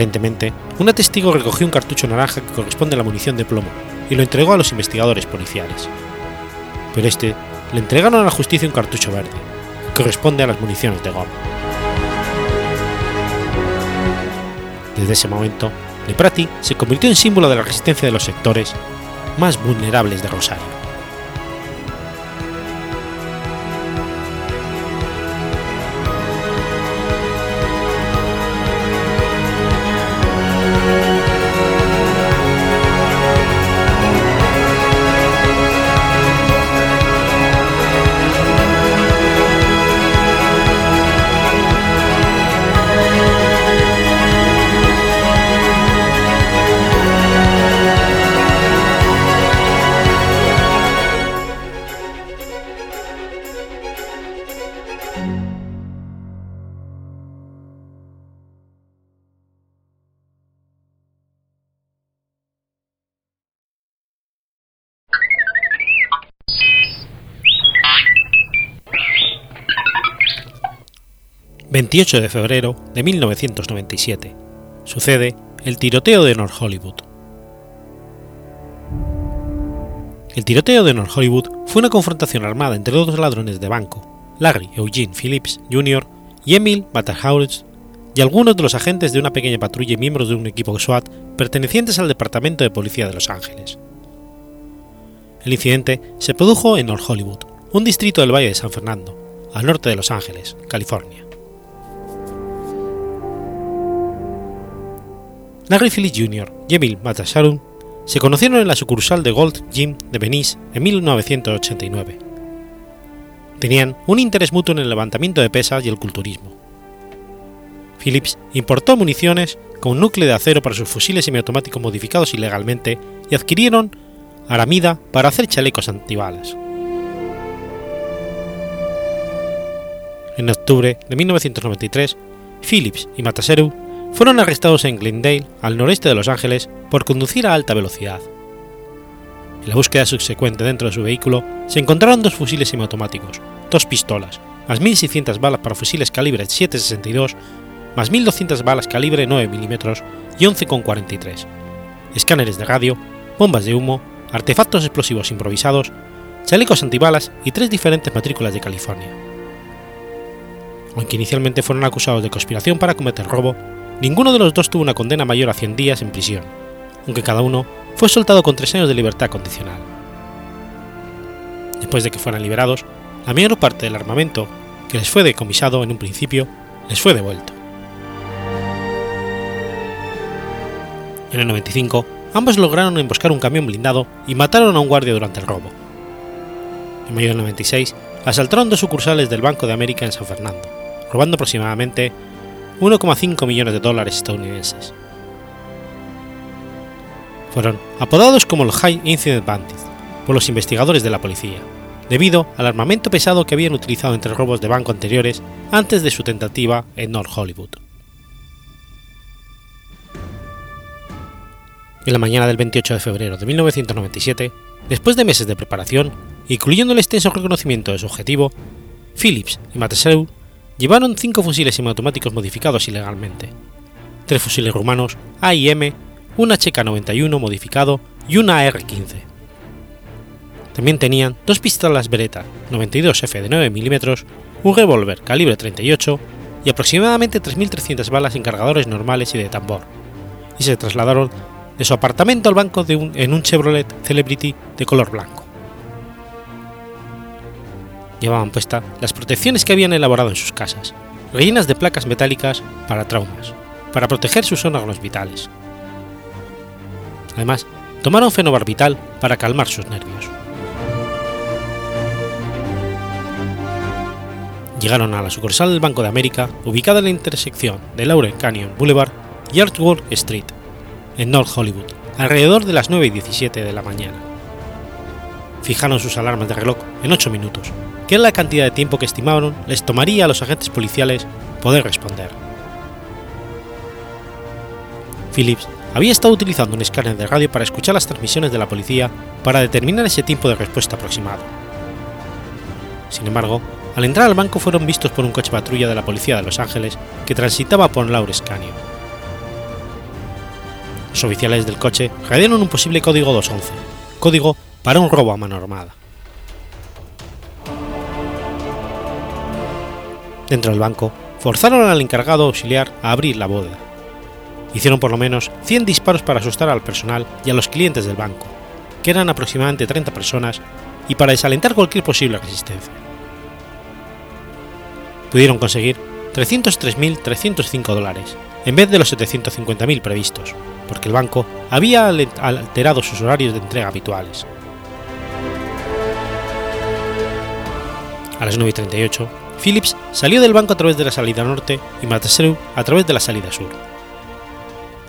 Aparentemente, un testigo recogió un cartucho naranja que corresponde a la munición de plomo y lo entregó a los investigadores policiales. Pero este le entregaron a la justicia un cartucho verde, que corresponde a las municiones de goma. Desde ese momento, Leprati se convirtió en símbolo de la resistencia de los sectores más vulnerables de Rosario. 28 de febrero de 1997. Sucede el tiroteo de North Hollywood. El tiroteo de North Hollywood fue una confrontación armada entre dos ladrones de banco, Larry Eugene Phillips Jr. y Emil Batterhouse, y algunos de los agentes de una pequeña patrulla y miembros de un equipo SWAT pertenecientes al Departamento de Policía de Los Ángeles. El incidente se produjo en North Hollywood, un distrito del Valle de San Fernando, al norte de Los Ángeles, California. Larry Phillips Jr. y Emil Matasharum se conocieron en la sucursal de Gold Gym de Venice en 1989. Tenían un interés mutuo en el levantamiento de pesas y el culturismo. Phillips importó municiones con núcleo de acero para sus fusiles semiautomáticos modificados ilegalmente y adquirieron aramida para hacer chalecos antibalas. En octubre de 1993, Phillips y Mataseru fueron arrestados en Glendale, al noreste de Los Ángeles, por conducir a alta velocidad. En la búsqueda subsecuente dentro de su vehículo se encontraron dos fusiles semiautomáticos, dos pistolas, más 1.600 balas para fusiles calibre 7.62, más 1.200 balas calibre 9 mm y 11,43, escáneres de radio, bombas de humo, artefactos explosivos improvisados, chalecos antibalas y tres diferentes matrículas de California. Aunque inicialmente fueron acusados de conspiración para cometer robo, Ninguno de los dos tuvo una condena mayor a 100 días en prisión, aunque cada uno fue soltado con tres años de libertad condicional. Después de que fueran liberados, la mayor parte del armamento que les fue decomisado en un principio les fue devuelto. En el 95, ambos lograron emboscar un camión blindado y mataron a un guardia durante el robo. En mayo del 96, asaltaron dos sucursales del Banco de América en San Fernando, robando aproximadamente 1,5 millones de dólares estadounidenses. Fueron apodados como los High Incident Bandits por los investigadores de la policía, debido al armamento pesado que habían utilizado entre robos de banco anteriores antes de su tentativa en North Hollywood. En la mañana del 28 de febrero de 1997, después de meses de preparación, incluyendo el extenso reconocimiento de su objetivo, Phillips y Mateseu llevaron cinco fusiles semiautomáticos modificados ilegalmente, tres fusiles rumanos AIM, un HK-91 modificado y una AR-15. También tenían dos pistolas Beretta 92F de 9 mm, un revólver calibre 38 y aproximadamente 3.300 balas en cargadores normales y de tambor, y se trasladaron de su apartamento al banco de un, en un Chevrolet Celebrity de color blanco llevaban puesta las protecciones que habían elaborado en sus casas, rellenas de placas metálicas para traumas, para proteger sus órganos vitales. Además, tomaron fenobarbital para calmar sus nervios. Llegaron a la sucursal del Banco de América, ubicada en la intersección de Laurel Canyon Boulevard y Artwork Street, en North Hollywood, alrededor de las 9 y 17 de la mañana. Fijaron sus alarmas de reloj en 8 minutos que era la cantidad de tiempo que estimaron les tomaría a los agentes policiales poder responder. Phillips había estado utilizando un escáner de radio para escuchar las transmisiones de la policía para determinar ese tiempo de respuesta aproximado. Sin embargo, al entrar al banco fueron vistos por un coche patrulla de la policía de Los Ángeles que transitaba por Lawrence Canyon. Los oficiales del coche radiaron un posible código 211, código para un robo a mano armada. Dentro del banco, forzaron al encargado auxiliar a abrir la bóveda. Hicieron por lo menos 100 disparos para asustar al personal y a los clientes del banco, que eran aproximadamente 30 personas, y para desalentar cualquier posible resistencia. Pudieron conseguir 303.305 dólares, en vez de los 750.000 previstos, porque el banco había alterado sus horarios de entrega habituales. A las 9.38, Phillips salió del banco a través de la salida norte y Mataseru a través de la salida sur.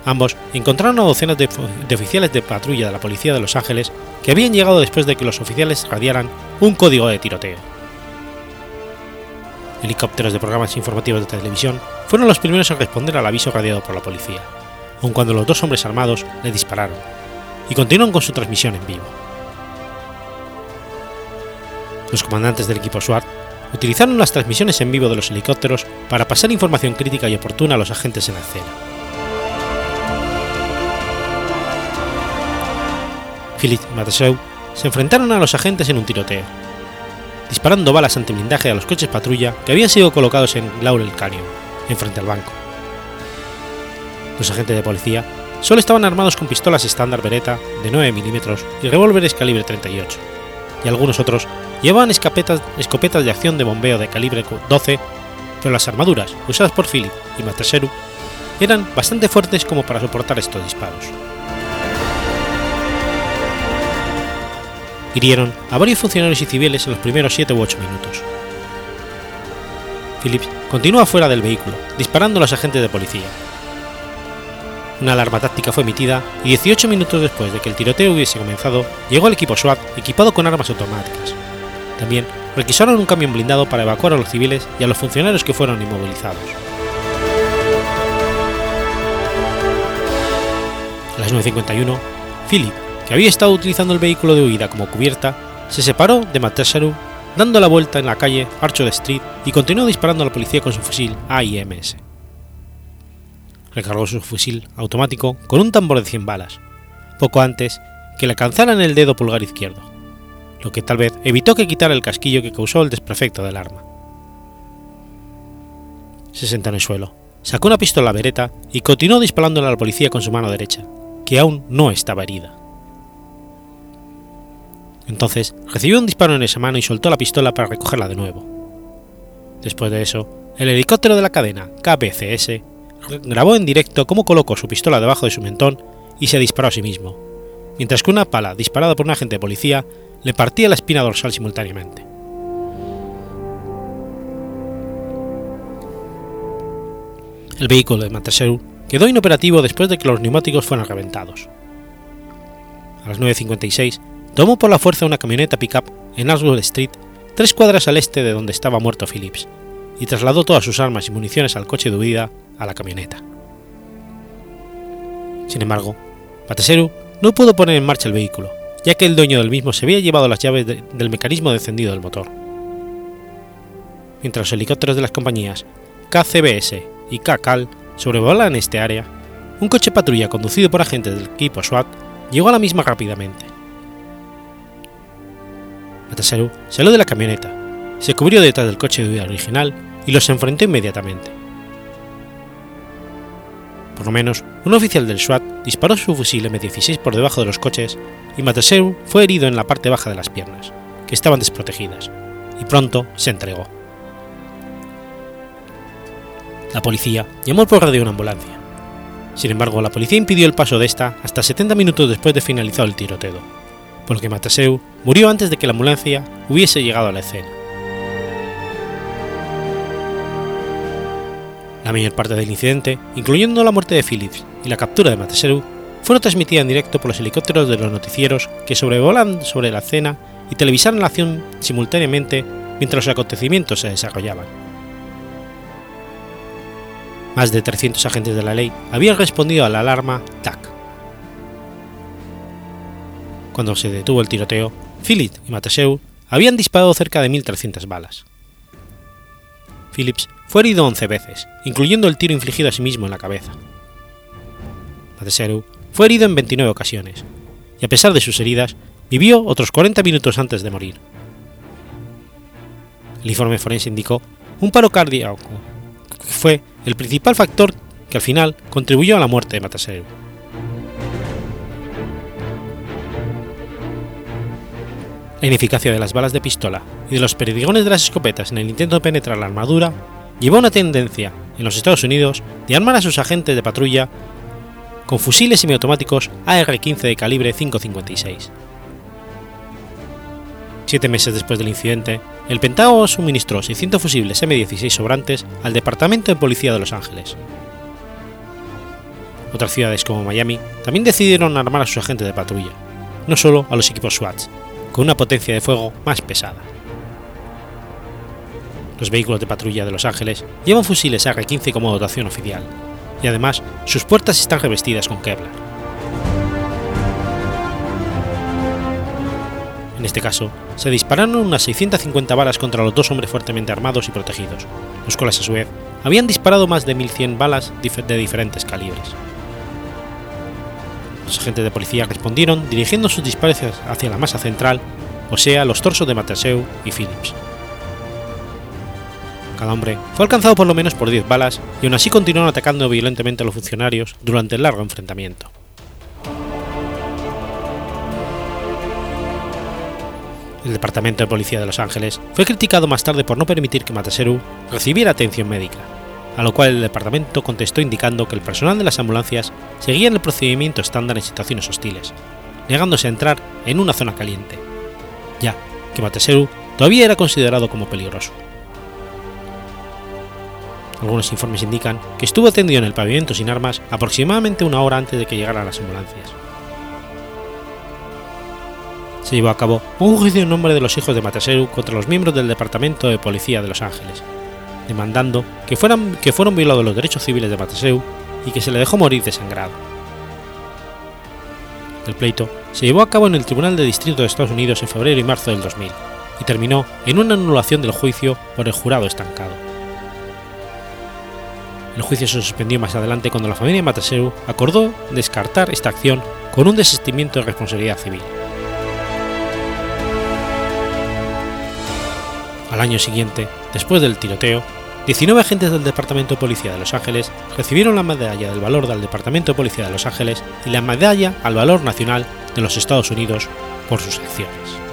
Ambos encontraron a docenas de, oficiales de patrulla de la policía de Los Ángeles que habían llegado después de que los oficiales radiaran un código de tiroteo. Helicópteros de programas informativos de televisión fueron los primeros en responder al aviso radiado por la policía, aun cuando los dos hombres armados le dispararon, y continuaron con su transmisión en vivo. Los comandantes del equipo SWAT utilizaron las transmisiones en vivo de los helicópteros para pasar información crítica y oportuna a los agentes en la escena. Philip y Mateseu se enfrentaron a los agentes en un tiroteo, disparando balas antiblindaje a los coches patrulla que habían sido colocados en Laurel Canyon, enfrente al banco. Los agentes de policía solo estaban armados con pistolas estándar Beretta de 9 milímetros y revólveres calibre 38, y algunos otros llevaban escopetas, de acción de bombeo de calibre 12, pero las armaduras usadas por Philip y Mateseru eran bastante fuertes como para soportar estos disparos. Hirieron a varios funcionarios y civiles en los primeros 7 u 8 minutos. Phillips continúa fuera del vehículo, disparando a los agentes de policía. Una alarma táctica fue emitida y 18 minutos después de que el tiroteo hubiese comenzado, llegó el equipo SWAT equipado con armas automáticas. También requisaron un camión blindado para evacuar a los civiles y a los funcionarios que fueron inmovilizados. A las 9.51, Philip, que había estado utilizando el vehículo de huida como cubierta, se separó de Matesaru dando la vuelta en la calle Archer Street y continuó disparando a la policía con su fusil AIMS. Recargó su fusil automático con un tambor de 100 balas, poco antes que le alcanzaran el dedo pulgar izquierdo, lo que tal vez evitó que quitara el casquillo que causó el desperfecto del arma. Se sentó en el suelo, sacó una pistola vereta y continuó disparándole a la policía con su mano derecha, que aún no estaba herida. Entonces recibió un disparo en esa mano y soltó la pistola para recogerla de nuevo. Después de eso, el helicóptero de la cadena KPCS grabó en directo cómo colocó su pistola debajo de su mentón y se disparó a sí mismo, mientras que una pala disparada por un agente de policía le partía la espina dorsal simultáneamente. El vehículo de Mateseru quedó inoperativo después de que los neumáticos fueran reventados. A las 9.56 tomó por la fuerza una camioneta pickup en Ashwood Street, tres cuadras al este de donde estaba muerto Phillips, y trasladó todas sus armas y municiones al coche de huida a la camioneta. Sin embargo, Mateseru no pudo poner en marcha el vehículo, ya que el dueño del mismo se había llevado las llaves de, del mecanismo de encendido del motor. Mientras los helicópteros de las compañías KCBS y KCAL sobrevolaban este área, un coche patrulla conducido por agentes del equipo SWAT llegó a la misma rápidamente. Mateseru salió de la camioneta, se cubrió detrás del coche de huida original y los enfrentó inmediatamente. Por lo menos, un oficial del SWAT disparó su fusil M16 por debajo de los coches y Mateseru fue herido en la parte baja de las piernas, que estaban desprotegidas, y pronto se entregó. La policía llamó por radio una ambulancia. Sin embargo, la policía impidió el paso de esta hasta 70 minutos después de finalizado el tiroteo, por lo que murió antes de que la ambulancia hubiese llegado a la escena. La mayor parte del incidente, incluyendo la muerte de Phillips y la captura de Mateseru, fueron transmitidas en directo por los helicópteros de los noticieros que sobrevolan sobre la escena y televisaron la acción simultáneamente mientras los acontecimientos se desarrollaban. Más de 300 agentes de la ley habían respondido a la alarma TAC. Cuando se detuvo el tiroteo, Phillips y Mateseu habían disparado cerca de 1.300 balas. Phillips fue herido 11 veces, incluyendo el tiro infligido a sí mismo en la cabeza. Mateseru fue herido en 29 ocasiones, y a pesar de sus heridas, vivió otros 40 minutos antes de morir. El informe forense indicó un paro cardíaco, que fue el principal factor que al final contribuyó a la muerte de Mataseru. La ineficacia de las balas de pistola y de los perdigones de las escopetas en el intento de penetrar la armadura llevó una tendencia en los Estados Unidos de armar a sus agentes de patrulla con fusiles semiautomáticos AR-15 de calibre 5.56. Siete meses después del incidente, el Pentágono suministró 600 fusibles M16 sobrantes al Departamento de Policía de Los Ángeles. Otras ciudades como Miami también decidieron armar a sus agentes de patrulla, no solo a los equipos SWAT, con una potencia de fuego más pesada. Los vehículos de patrulla de Los Ángeles llevan fusiles AR-15 como dotación oficial, y además sus puertas están revestidas con Kevlar. En este caso, se dispararon unas 650 balas contra los dos hombres fuertemente armados y protegidos, los cuales a su vez habían disparado más de 1.100 balas de diferentes calibres. Los agentes de policía respondieron dirigiendo sus disparos hacia la masa central, o sea, los torsos de Mateseu y Phillips. Cada hombre fue alcanzado por lo menos por 10 balas y aún así continuaron atacando violentamente a los funcionarios durante el largo enfrentamiento. El Departamento de Policía de Los Ángeles fue criticado más tarde por no permitir que Mataseru recibiera atención médica, a lo cual el departamento contestó indicando que el personal de las ambulancias seguía el procedimiento estándar en situaciones hostiles, negándose a entrar en una zona caliente, ya que Mataseru todavía era considerado como peligroso. Algunos informes indican que estuvo tendido en el pavimento sin armas aproximadamente una hora antes de que llegaran las ambulancias. Se llevó a cabo un juicio en nombre de los hijos de Mataseru contra los miembros del Departamento de Policía de Los Ángeles, demandando que, fueran, que fueron violados los derechos civiles de Mataseru y que se le dejó morir desangrado. El pleito se llevó a cabo en el Tribunal de Distrito de Estados Unidos en febrero y marzo del 2000 y terminó en una anulación del juicio por el jurado estancado. El juicio se suspendió más adelante cuando la familia Mataseru acordó descartar esta acción con un desistimiento de responsabilidad civil. Al año siguiente, después del tiroteo, 19 agentes del Departamento de Policía de Los Ángeles recibieron la Medalla del Valor del Departamento de Policía de Los Ángeles y la Medalla al Valor Nacional de los Estados Unidos por sus acciones.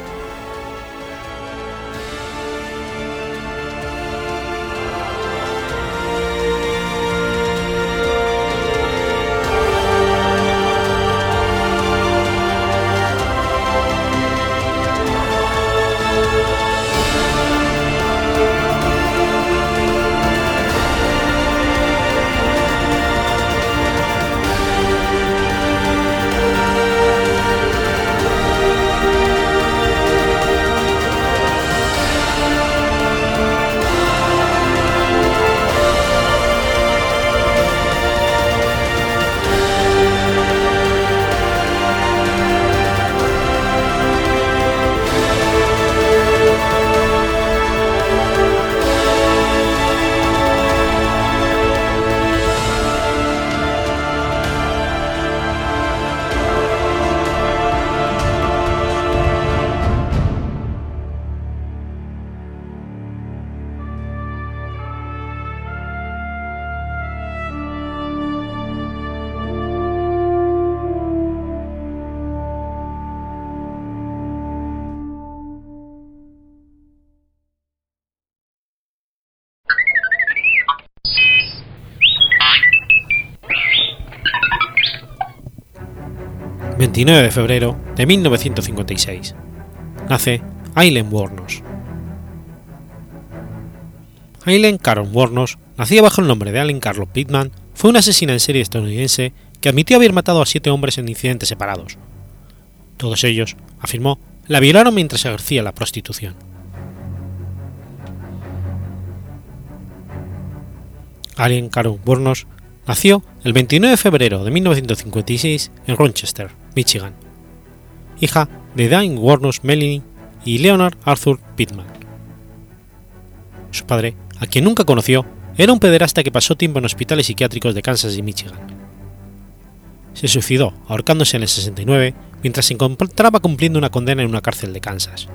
29 de febrero de 1956. Nace Aileen Wuornos. Aileen Caron Wuornos, nacida bajo el nombre de Aileen Carlos Pittman, fue una asesina en serie estadounidense que admitió haber matado a siete hombres en incidentes separados. Todos ellos, afirmó, la violaron mientras ejercía la prostitución. Aileen Caron Wuornos nació el 29 de febrero de 1956 en Rochester, Michigan, hija de Diane Warnos Melanie y Leonard Arthur Pittman. Su padre, a quien nunca conoció, era un pederasta que pasó tiempo en hospitales psiquiátricos de Kansas y Michigan. Se suicidó ahorcándose en el 69 mientras se encontraba cumpliendo una condena en una cárcel de Kansas.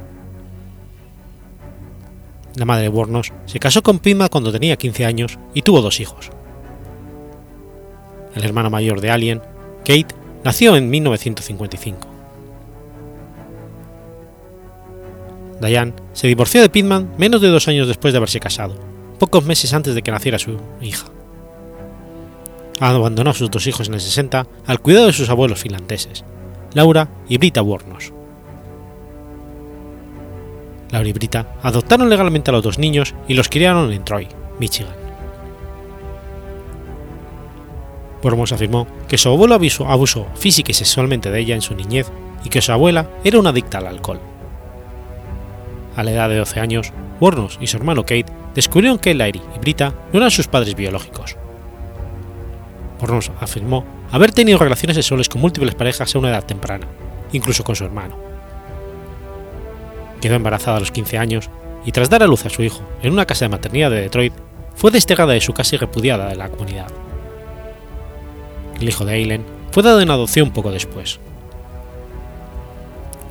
La madre de Warnos se casó con Pittman cuando tenía 15 años y tuvo dos hijos. El hermano mayor de Alien, Kate, Nació en 1955. Diane se divorció de Pittman menos de dos años después de haberse casado, pocos meses antes de que naciera su hija. Abandonó a sus dos hijos en el 60 al cuidado de sus abuelos finlandeses, Laura y Brita Wornos. Laura y Brita adoptaron legalmente a los dos niños y los criaron en Troy, Michigan. Wormos afirmó que su abuelo abusó física y sexualmente de ella en su niñez y que su abuela era una adicta al alcohol. A la edad de 12 años, Wornos y su hermano Kate descubrieron que Larry y Brita no eran sus padres biológicos. Wornos afirmó haber tenido relaciones sexuales con múltiples parejas a una edad temprana, incluso con su hermano. Quedó embarazada a los 15 años y tras dar a luz a su hijo en una casa de maternidad de Detroit, fue desterrada de su casa y repudiada de la comunidad. El hijo de Eileen fue dado en adopción poco después.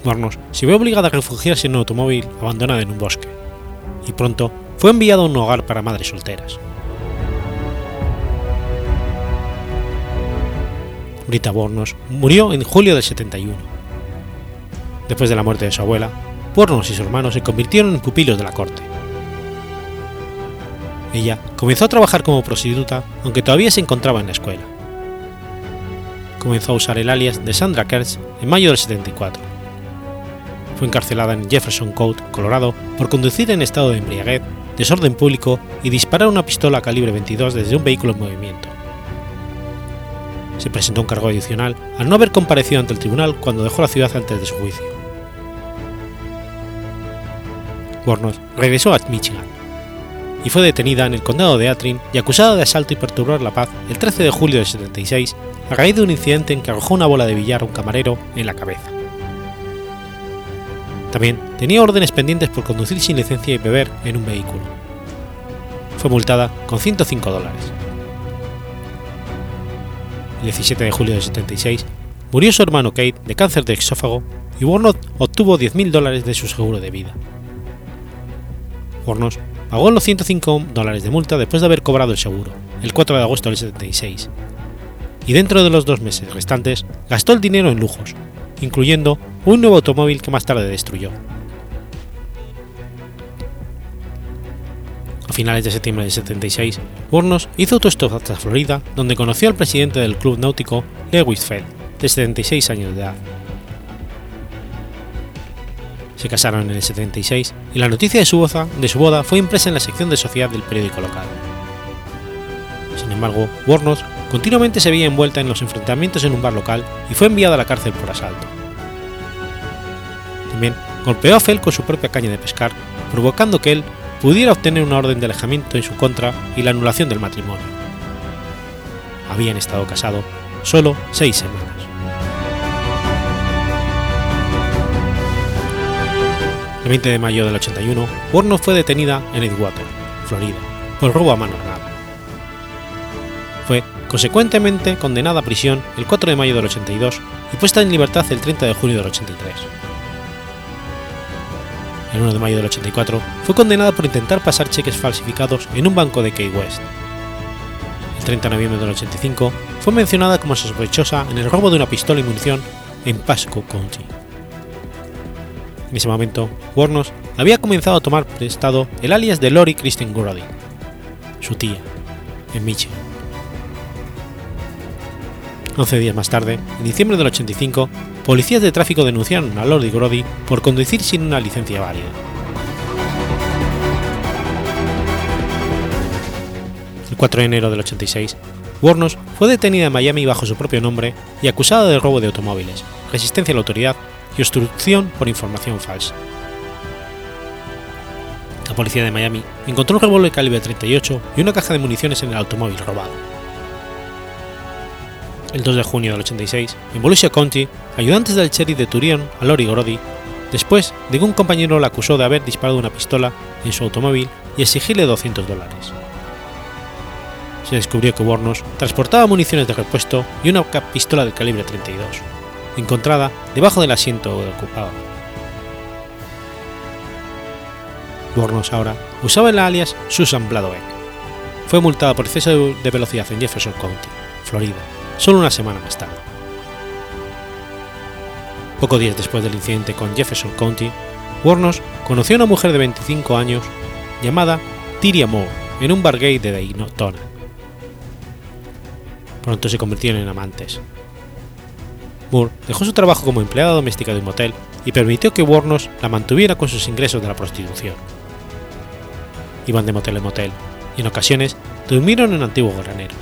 Warnos se vio obligada a refugiarse en un automóvil abandonado en un bosque, y pronto fue enviado a un hogar para madres solteras. Rita Bornos murió en julio del 71. Después de la muerte de su abuela, Bornos y su hermano se convirtieron en pupilos de la corte. Ella comenzó a trabajar como prostituta, aunque todavía se encontraba en la escuela. Comenzó a usar el alias de Sandra Kersh en mayo del 74. Fue encarcelada en Jefferson Court, Colorado, por conducir en estado de embriaguez, desorden público y disparar una pistola calibre 22 desde un vehículo en movimiento. Se presentó un cargo adicional al no haber comparecido ante el tribunal cuando dejó la ciudad antes de su juicio. Bornos regresó a Michigan y fue detenida en el condado de Atrin y acusada de asalto y perturbar la paz el 13 de julio de 76 a raíz de un incidente en que arrojó una bola de billar a un camarero en la cabeza. También tenía órdenes pendientes por conducir sin licencia y beber en un vehículo. Fue multada con 105 dólares. El 17 de julio de 76 murió su hermano Kate de cáncer de esófago y Warnock obtuvo 10.000 dólares de su seguro de vida. Hornos pagó los 105 dólares de multa después de haber cobrado el seguro, el 4 de agosto del 76, y dentro de los dos meses restantes gastó el dinero en lujos, incluyendo un nuevo automóvil que más tarde destruyó. A finales de septiembre del 76, Burnos hizo autostop hasta Florida, donde conoció al presidente del club náutico Lewis Feld, de 76 años de edad. Se casaron en el 76 y la noticia de su, boda, fue impresa en la sección de sociedad del periódico local. Sin embargo, Warnos continuamente se veía envuelta en los enfrentamientos en un bar local y fue enviada a la cárcel por asalto. También golpeó a Fell con su propia caña de pescar, provocando que él pudiera obtener una orden de alejamiento en su contra y la anulación del matrimonio. Habían estado casados solo seis semanas. El 20 de mayo del 81, Warner fue detenida en Edgewater, Florida, por robo a mano armada. Fue consecuentemente condenada a prisión el 4 de mayo del 82 y puesta en libertad el 30 de junio del 83. El 1 de mayo del 84 fue condenada por intentar pasar cheques falsificados en un banco de Key West. El 30 de noviembre del 85 fue mencionada como sospechosa en el robo de una pistola y munición en Pasco County. En ese momento, Warnos había comenzado a tomar prestado el alias de Lori Kristen Grody, su tía, en Michigan. 11 días más tarde, en diciembre del 85, policías de tráfico denunciaron a Lori Grody por conducir sin una licencia válida. El 4 de enero del 86, Warnos fue detenida en Miami bajo su propio nombre y acusada de robo de automóviles, resistencia a la autoridad y obstrucción por información falsa. La policía de Miami encontró un revólver calibre 38 y una caja de municiones en el automóvil robado. El 2 de junio del 86, en Volusia County, ayudantes del sheriff detuvieron a Lori Grody después de que un compañero la acusó de haber disparado una pistola en su automóvil y exigirle 200 dólares. Se descubrió que Warnos transportaba municiones de repuesto y una pistola de calibre 32 encontrada debajo del asiento ocupado. Bornos ahora usaba el alias Susan Bladoek. Fue multada por exceso de velocidad en Jefferson County, Florida, solo una semana más tarde. Pocos días después del incidente con Jefferson County, Warnos conoció a una mujer de 25 años llamada Tyria Moore en un bar gay de Daytona. Pronto se convirtieron en amantes, Moore dejó su trabajo como empleada doméstica de un motel y permitió que Warnos la mantuviera con sus ingresos de la prostitución. Iban de motel en motel y en ocasiones durmieron en antiguos graneros.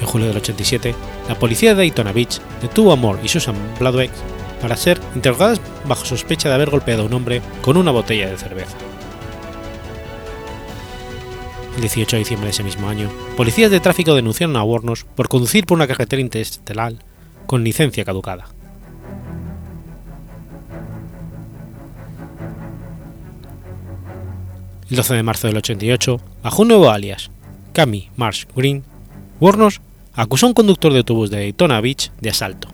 En julio del 87, la policía de Daytona Beach detuvo a Moore y Susan Bladwick para ser interrogadas bajo sospecha de haber golpeado a un hombre con una botella de cerveza. 18 de diciembre de ese mismo año, policías de tráfico denunciaron a Warnos por conducir por una carretera interestelar con licencia caducada. El 12 de marzo del 88, bajo un nuevo alias, Cami Marsh Green, Warnos acusó a un conductor de autobús de Daytona Beach de asalto.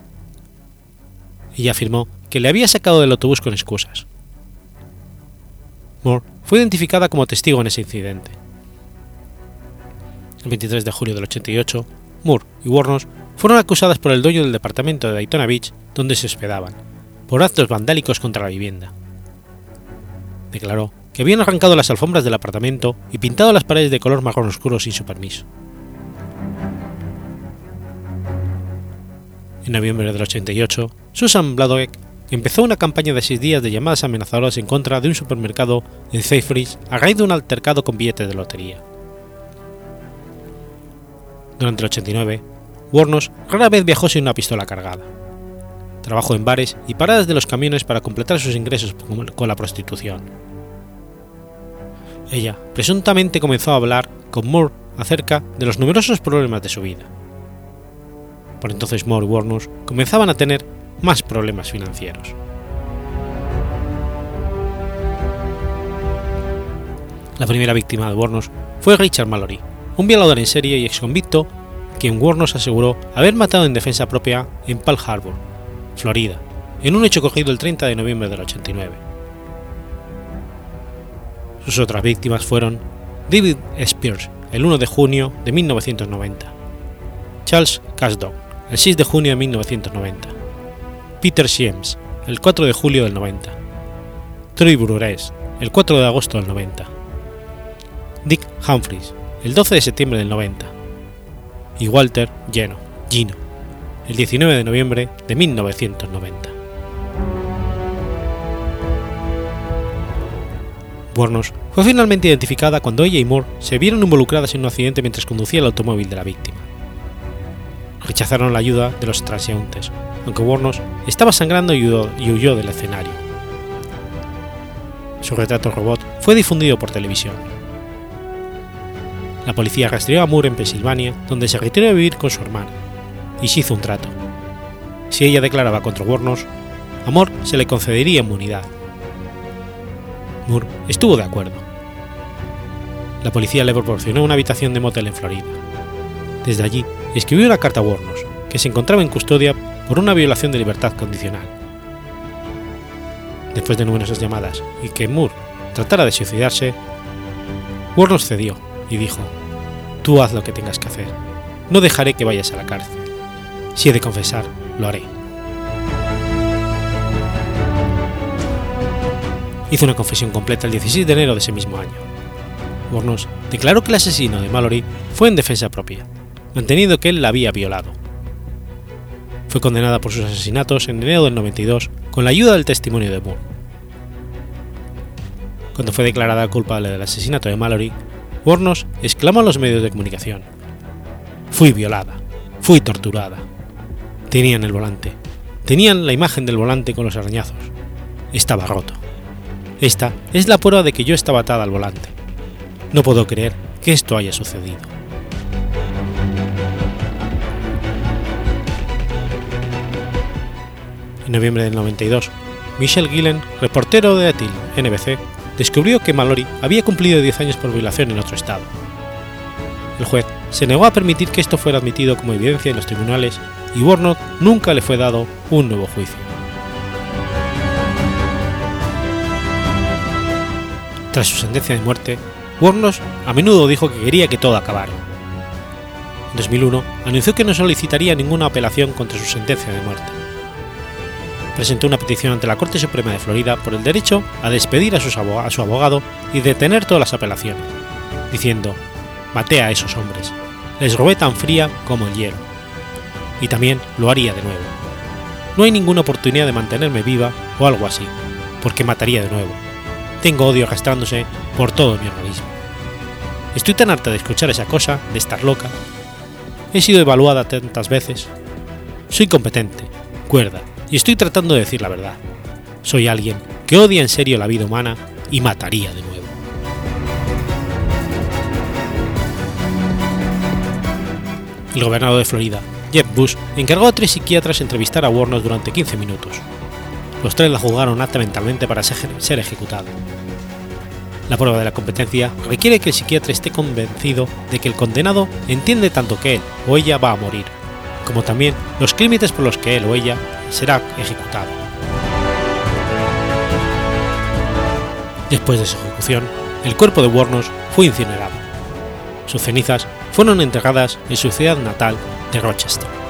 Ella afirmó que le había sacado del autobús con excusas. Moore fue identificada como testigo en ese incidente. El 23 de julio del 88, Moore y Warnos fueron acusadas por el dueño del departamento de Daytona Beach donde se hospedaban, por actos vandálicos contra la vivienda. Declaró que habían arrancado las alfombras del apartamento y pintado las paredes de color marrón oscuro sin su permiso. En noviembre del 88, Susan Bladdock empezó una campaña de seis días de llamadas amenazadoras en contra de un supermercado en Seyfried a raíz de un altercado con billetes de lotería. Durante el 89, Warnos rara vez viajó sin una pistola cargada. Trabajó en bares y paradas de los camiones para completar sus ingresos con la prostitución. Ella presuntamente comenzó a hablar con Moore acerca de los numerosos problemas de su vida. Por entonces Moore y Warnos comenzaban a tener más problemas financieros. La primera víctima de Warnos fue Richard Mallory, un violador en serie y exconvicto quien Warnos aseguró haber matado en defensa propia en Pearl Harbor, Florida, en un hecho cogido el 30 de noviembre del 89. Sus otras víctimas fueron David Spears, el 1 de junio de 1990, Charles Casdock, el 6 de junio de 1990, Peter Siems, el 4 de julio del 90, Troy Brures, el 4 de agosto del 90, Dick Humphries, el 12 de septiembre del 90, y Walter Geno, Gino, el 19 de noviembre de 1990. Bornos fue finalmente identificada cuando ella y Moore se vieron involucradas en un accidente mientras conducía el automóvil de la víctima. Rechazaron la ayuda de los transeúntes, aunque Warnos estaba sangrando y huyó del escenario. Su retrato robot fue difundido por televisión. La policía rastreó a Moore en Pensilvania, donde se retiró a vivir con su hermana, y se hizo un trato. Si ella declaraba contra Warnos, a Moore se le concedería inmunidad. Moore estuvo de acuerdo. La policía le proporcionó una habitación de motel en Florida. Desde allí escribió una carta a Warnos, que se encontraba en custodia por una violación de libertad condicional. Después de numerosas llamadas y que Moore tratara de suicidarse, Warnos cedió y dijo, Tú haz lo que tengas que hacer, no dejaré que vayas a la cárcel. Si he de confesar, lo haré. Hizo una confesión completa el 16 de enero de ese mismo año. Warnos declaró que el asesino de Mallory fue en defensa propia, manteniendo que él la había violado. Fue condenada por sus asesinatos en enero del 92 con la ayuda del testimonio de Moore. Cuando fue declarada culpable del asesinato de Mallory, Warnos exclamó a los medios de comunicación: Fui violada, fui torturada. Tenían el volante, tenían la imagen del volante con los arañazos. Estaba roto. Esta es la prueba de que yo estaba atada al volante. No puedo creer que esto haya sucedido. En noviembre del 92, Michelle Gillen, reportero de ATIL NBC, descubrió que Mallory había cumplido 10 años por violación en otro estado. El juez se negó a permitir que esto fuera admitido como evidencia en los tribunales y Warnock nunca le fue dado un nuevo juicio. Tras su sentencia de muerte, Warnock a menudo dijo que quería que todo acabara. En 2001 anunció que no solicitaría ninguna apelación contra su sentencia de muerte presentó una petición ante la Corte Suprema de Florida por el derecho a despedir a, su abogado y detener todas las apelaciones, diciendo, maté a esos hombres, les robé tan fría como el hielo. Y también lo haría de nuevo. No hay ninguna oportunidad de mantenerme viva o algo así, porque mataría de nuevo. Tengo odio arrastrándose por todo mi organismo. Estoy tan harta de escuchar esa cosa, de estar loca. He sido evaluada tantas veces. Soy competente, cuerda, y estoy tratando de decir la verdad. Soy alguien que odia en serio la vida humana y mataría de nuevo. El gobernador de Florida, Jeb Bush, encargó a tres psiquiatras entrevistar a Warner durante 15 minutos. Los tres la juzgaron apta mentalmente para ser ejecutada. La prueba de la competencia requiere que el psiquiatra esté convencido de que el condenado entiende tanto que él o ella va a morir, como también los crímenes por los que él o ella será ejecutado. Después de su ejecución, el cuerpo de Wornos fue incinerado. Sus cenizas fueron entregadas en su ciudad natal de Rochester.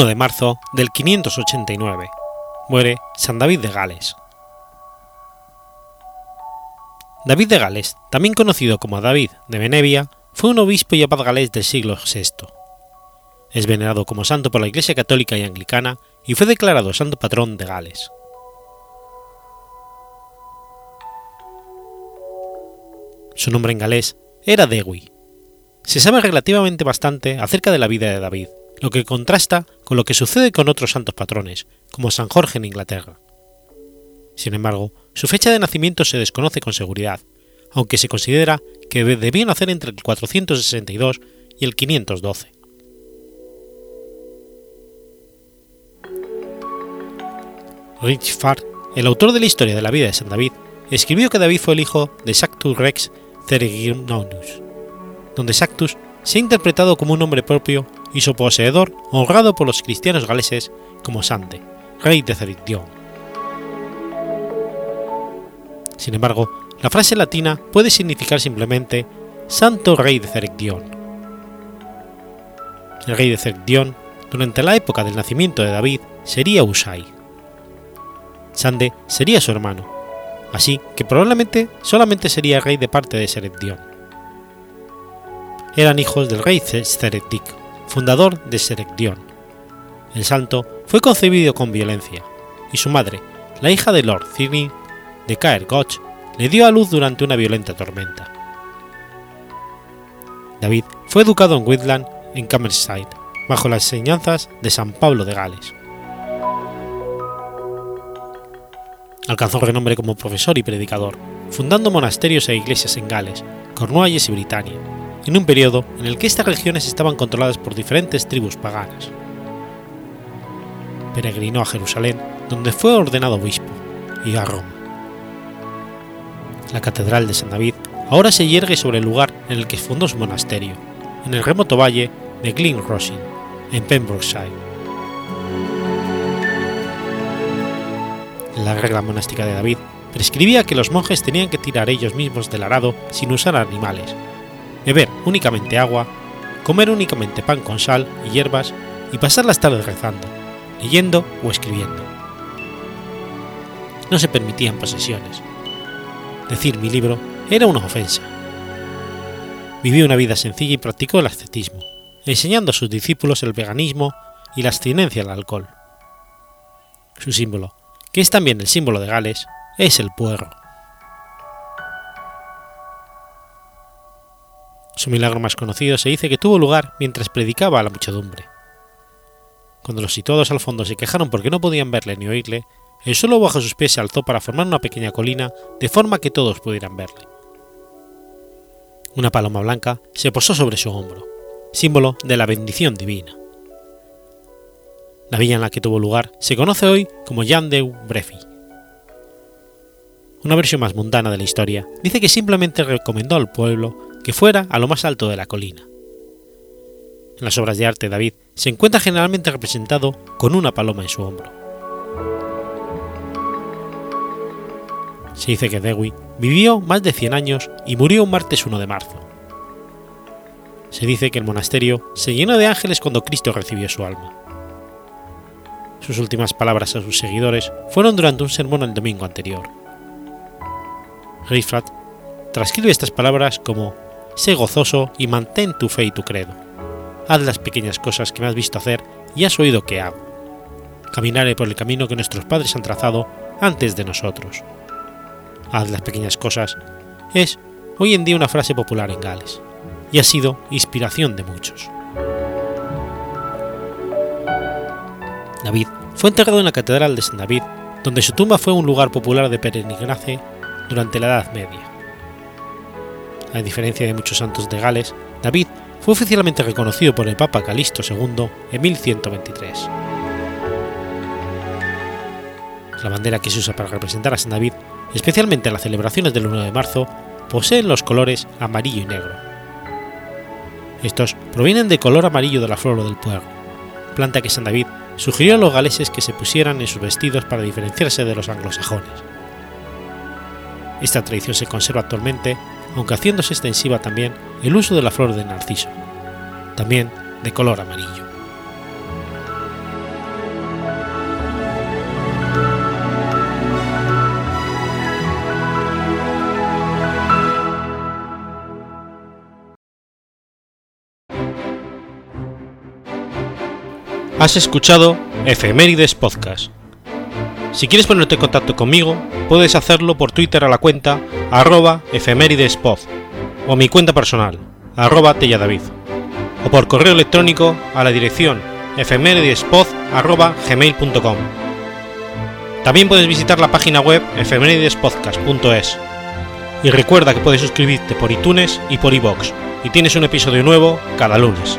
1 de marzo del 589. Muere San David de Gales. David de Gales, también conocido como David de Benevia, fue un obispo y abad galés del siglo VI. Es venerado como santo por la Iglesia Católica y Anglicana y fue declarado santo patrón de Gales. Su nombre en galés era Dewi. Se sabe relativamente bastante acerca de la vida de David, lo que contrasta con lo que sucede con otros santos patrones, como San Jorge en Inglaterra. Sin embargo, su fecha de nacimiento se desconoce con seguridad, aunque se considera que debió nacer entre el 462 y el 512. Richford, el autor de la historia de la vida de San David, escribió que David fue el hijo de Sactus Rex Ceregimonus, donde Sactus se ha interpretado como un hombre propio y su poseedor honrado por los cristianos galeses como Sante, rey de Cericdion. Sin embargo, la frase latina puede significar simplemente Santo Rey de Cericdion. El rey de Cericdion, durante la época del nacimiento de David, sería Usai. Sande sería su hermano, así que probablemente solamente sería rey de parte de Cericdion. Eran hijos del rey Ceredic, fundador de Serecdion. El santo fue concebido con violencia, y su madre, la hija de Lord Thirling de Caer Gotch, le dio a luz durante una violenta tormenta. David fue educado en Whitland, en Camerside, bajo las enseñanzas de San Pablo de Gales. Alcanzó renombre como profesor y predicador, fundando monasterios e iglesias en Gales, Cornualles y Britania, en un periodo en el que estas regiones estaban controladas por diferentes tribus paganas. Peregrinó a Jerusalén, donde fue ordenado obispo, y a Roma. La Catedral de San David ahora se yergue sobre el lugar en el que fundó su monasterio, en el remoto valle de Glen Rossin, en Pembrokeshire. La regla monástica de David prescribía que los monjes tenían que tirar ellos mismos del arado sin usar animales, beber únicamente agua, comer únicamente pan con sal y hierbas y pasar las tardes rezando, leyendo o escribiendo. No se permitían posesiones. Decir mi libro era una ofensa. Vivió una vida sencilla y practicó el ascetismo, enseñando a sus discípulos el veganismo y la abstinencia del alcohol. Su símbolo, que es también el símbolo de Gales, es el puerro. Su milagro más conocido se dice que tuvo lugar mientras predicaba a la muchedumbre. Cuando los situados al fondo se quejaron porque no podían verle ni oírle, el suelo bajo sus pies se alzó para formar una pequeña colina de forma que todos pudieran verle. Una paloma blanca se posó sobre su hombro, símbolo de la bendición divina. La villa en la que tuvo lugar se conoce hoy como Jan de Brefi. Una versión más mundana de la historia dice que simplemente recomendó al pueblo que fuera a lo más alto de la colina. En las obras de arte David se encuentra generalmente representado con una paloma en su hombro. Se dice que Dewi vivió más de 100 años y murió un martes 1 de marzo. Se dice que el monasterio se llenó de ángeles cuando Cristo recibió su alma. Sus últimas palabras a sus seguidores fueron durante un sermón el domingo anterior. Rifrat transcribe estas palabras como Sé gozoso y mantén tu fe y tu credo. Haz las pequeñas cosas que me has visto hacer y has oído que hago. Caminaré por el camino que nuestros padres han trazado antes de nosotros haz las pequeñas cosas, es hoy en día una frase popular en Gales, y ha sido inspiración de muchos. David fue enterrado en la Catedral de San David, donde su tumba fue un lugar popular de peregrinaje durante la Edad Media. A diferencia de muchos santos de Gales, David fue oficialmente reconocido por el Papa Calixto II en 1123. La bandera que se usa para representar a San David especialmente en las celebraciones del 1 de marzo, poseen los colores amarillo y negro. Estos provienen del color amarillo de la flor del pueblo, planta que San David sugirió a los galeses que se pusieran en sus vestidos para diferenciarse de los anglosajones. Esta tradición se conserva actualmente, aunque haciéndose extensiva también el uso de la flor de narciso, también de color amarillo. Has escuchado Efemérides Podcast. Si quieres ponerte en contacto conmigo, puedes hacerlo por Twitter a la cuenta arroba o mi cuenta personal, arroba telladavid, o por correo electrónico a la dirección efemeridespod.gmail.com. También puedes visitar la página web efemeridespodcast.es. Y recuerda que puedes suscribirte por iTunes y por iBox, y tienes un episodio nuevo cada lunes.